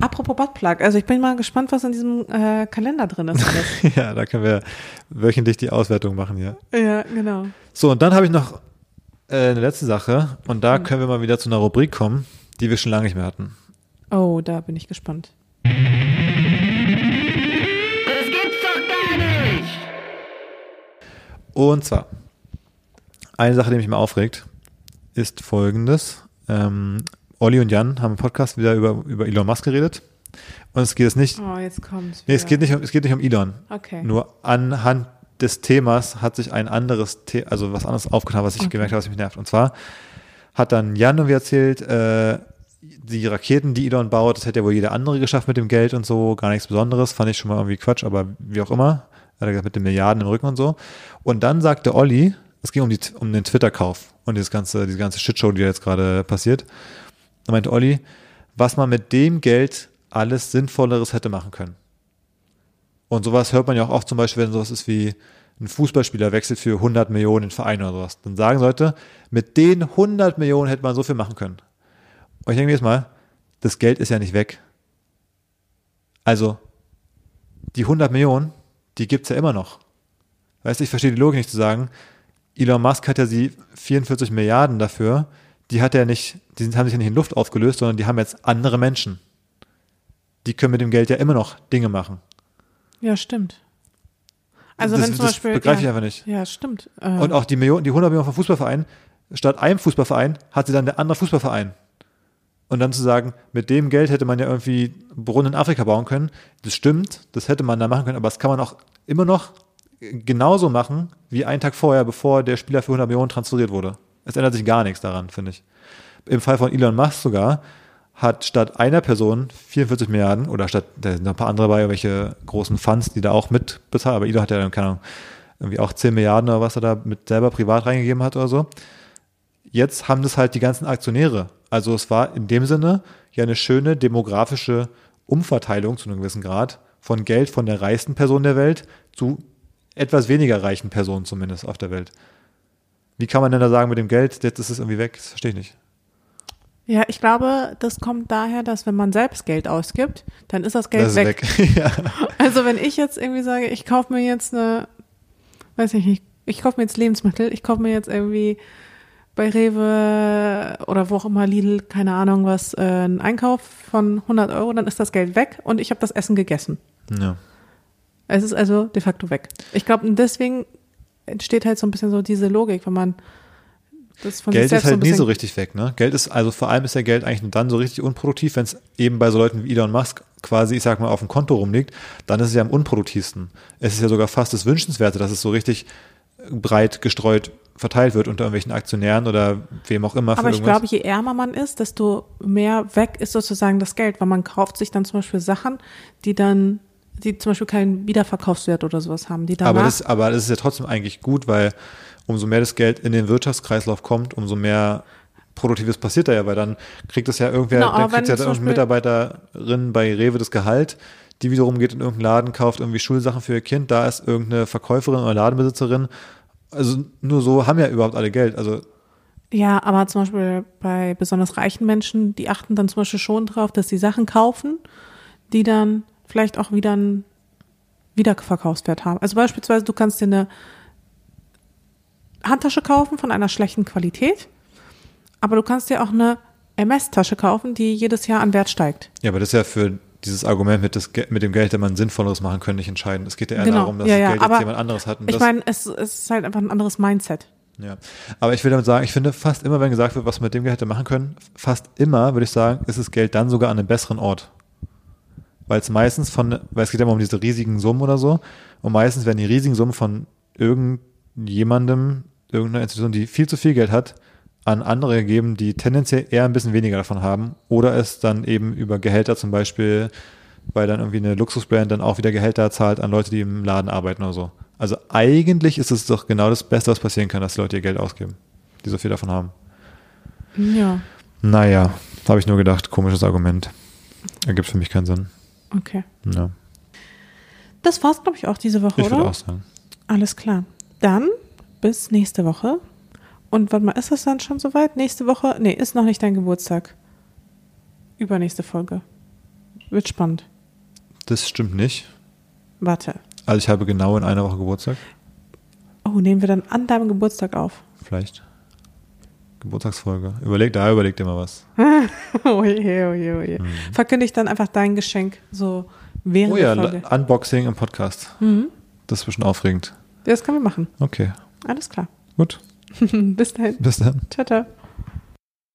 Apropos Buttplug, also ich bin mal gespannt, was in diesem äh, Kalender drin ist. ja, da können wir wöchentlich die Auswertung machen, ja. Ja, genau. So, und dann habe ich noch äh, eine letzte Sache und da können wir mal wieder zu einer Rubrik kommen, die wir schon lange nicht mehr hatten. Oh, da bin ich gespannt. Das gibt's doch gar nicht! Und zwar, eine Sache, die mich mal aufregt, ist folgendes. Ähm, Olli und Jan haben im Podcast wieder über, über Elon Musk geredet. Und es geht jetzt nicht. Oh, jetzt kommt's. Nee, es geht nicht um, es geht nicht um Elon. Okay. Nur anhand des Themas hat sich ein anderes, The also was anderes aufgetan, was ich okay. gemerkt habe, was mich nervt. Und zwar hat dann Jan irgendwie erzählt, äh, die Raketen, die Elon baut, das hätte ja wohl jeder andere geschafft mit dem Geld und so, gar nichts Besonderes, fand ich schon mal irgendwie Quatsch, aber wie auch immer, hat er gesagt, mit den Milliarden im Rücken und so. Und dann sagte Olli, es ging um, die, um den Twitter-Kauf und dieses ganze, diese ganze Shitshow, die jetzt gerade passiert. Da meinte Olli, was man mit dem Geld alles Sinnvolleres hätte machen können. Und sowas hört man ja auch oft zum Beispiel, wenn sowas ist wie ein Fußballspieler wechselt für 100 Millionen in Verein oder sowas, dann sagen Leute, mit den 100 Millionen hätte man so viel machen können. Und ich denke mir jetzt mal, das Geld ist ja nicht weg. Also, die 100 Millionen, die gibt's ja immer noch. Weißt du, ich verstehe die Logik nicht zu sagen, Elon Musk hat ja die 44 Milliarden dafür, die hat er nicht, die haben sich ja nicht in Luft aufgelöst, sondern die haben jetzt andere Menschen. Die können mit dem Geld ja immer noch Dinge machen. Ja, stimmt. Also das, wenn zum Beispiel. begreife ja, ich einfach nicht. Ja, stimmt. Äh, Und auch die Millionen, die 100 Millionen vom Fußballverein, statt einem Fußballverein hat sie dann der andere Fußballverein. Und dann zu sagen, mit dem Geld hätte man ja irgendwie Brunnen in Afrika bauen können, das stimmt, das hätte man da machen können, aber das kann man auch immer noch genauso machen wie einen Tag vorher, bevor der Spieler für 100 Millionen transferiert wurde. Es ändert sich gar nichts daran, finde ich. Im Fall von Elon Musk sogar hat statt einer Person 44 Milliarden oder statt, da sind noch ein paar andere dabei, welche großen Funds, die da auch mitbezahlen, aber Elon hat ja dann, keine Ahnung, irgendwie auch 10 Milliarden oder was er da mit selber privat reingegeben hat oder so. Jetzt haben das halt die ganzen Aktionäre. Also es war in dem Sinne ja eine schöne demografische Umverteilung zu einem gewissen Grad von Geld von der reichsten Person der Welt zu etwas weniger reichen Personen zumindest auf der Welt. Wie kann man denn da sagen mit dem Geld, jetzt ist es irgendwie weg? Das verstehe ich nicht. ja, ich glaube, das kommt daher, dass wenn man selbst Geld ausgibt, dann ist das Geld das ist weg. weg. ja. Also wenn ich jetzt irgendwie sage, ich kaufe mir jetzt eine, weiß ich nicht, ich kaufe mir jetzt Lebensmittel, ich kaufe mir jetzt irgendwie bei Rewe oder wo auch immer Lidl, keine Ahnung was, äh, einen Einkauf von 100 Euro, dann ist das Geld weg und ich habe das Essen gegessen. ja. Es ist also de facto weg. Ich glaube, deswegen entsteht halt so ein bisschen so diese Logik, wenn man das von Geld sich selbst ist so halt ein nie so richtig weg, ne? Geld ist, also vor allem ist ja Geld eigentlich nur dann so richtig unproduktiv, wenn es eben bei so Leuten wie Elon Musk quasi, ich sag mal, auf dem Konto rumliegt, dann ist es ja am unproduktivsten. Es ist ja sogar fast das Wünschenswerte, dass es so richtig breit gestreut verteilt wird unter irgendwelchen Aktionären oder wem auch immer. Aber ich irgendwas. glaube, je ärmer man ist, desto mehr weg ist sozusagen das Geld, weil man kauft sich dann zum Beispiel Sachen, die dann, die zum Beispiel keinen Wiederverkaufswert oder sowas haben, die Aber das, aber das ist ja trotzdem eigentlich gut, weil umso mehr das Geld in den Wirtschaftskreislauf kommt, umso mehr Produktives passiert da ja, weil dann kriegt es ja irgendwer, Genau, aber dann kriegt ja zum irgendeine Mitarbeiterin bei Rewe das Gehalt, die wiederum geht in irgendeinen Laden, kauft irgendwie Schulsachen für ihr Kind, da ist irgendeine Verkäuferin oder Ladenbesitzerin. Also nur so haben ja überhaupt alle Geld. Also ja, aber zum Beispiel bei besonders reichen Menschen, die achten dann zum Beispiel schon drauf, dass sie Sachen kaufen, die dann vielleicht auch wieder einen Wiederverkaufswert haben. Also beispielsweise, du kannst dir eine Handtasche kaufen von einer schlechten Qualität, aber du kannst dir auch eine MS-Tasche kaufen, die jedes Jahr an Wert steigt. Ja, aber das ist ja für dieses Argument mit, das, Ge- mit dem Geld, dass man Sinnvolleres machen können, nicht entscheidend. Es geht ja eher Genau, darum, dass ja, das ja, Geld aber jetzt jemand anderes hat. Und Ich meine, es, es ist halt einfach ein anderes Mindset. ja. Aber ich will damit sagen, ich finde fast immer, wenn gesagt wird, was man mit dem Geld hätte machen können, fast immer, würde ich sagen, ist das Geld dann sogar an einem besseren Ort. Weil es meistens von, weil es geht ja immer um diese riesigen Summen oder so, und meistens werden die riesigen Summen von irgendjemandem, irgendeiner Institution, die viel zu viel Geld hat, an andere gegeben, die tendenziell eher ein bisschen weniger davon haben. Oder es dann eben über Gehälter zum Beispiel, weil dann irgendwie eine Luxusbrand dann auch wieder Gehälter zahlt an Leute, die im Laden arbeiten oder so. Also eigentlich ist es doch genau das Beste, was passieren kann, dass die Leute ihr Geld ausgeben, die so viel davon haben. Ja, Naja, habe ich nur gedacht, komisches Argument. Ergibt für mich keinen Sinn. Okay. Ja, Das war's, glaube ich, auch diese Woche, ich würde oder? auch sagen. Alles klar. Dann bis nächste Woche. Und warte mal, ist das dann schon soweit? Nächste Woche? Nee, ist noch nicht dein Geburtstag. Übernächste Folge. Wird spannend. Das stimmt nicht. Warte. Also ich habe genau in einer Woche Geburtstag. Oh, nehmen wir dann an deinem Geburtstag auf. Vielleicht. Geburtstagsfolge. Überleg, da überleg dir mal was. oh je, oh je, oh je. Verkündigt dann einfach dein Geschenk so während Oh ja, der Folge. Unboxing im Podcast. Mhm. Das ist bestimmt aufregend. Das können wir machen. Okay, Alles klar. gut. Bis dahin. Bis dann. Ciao, ciao.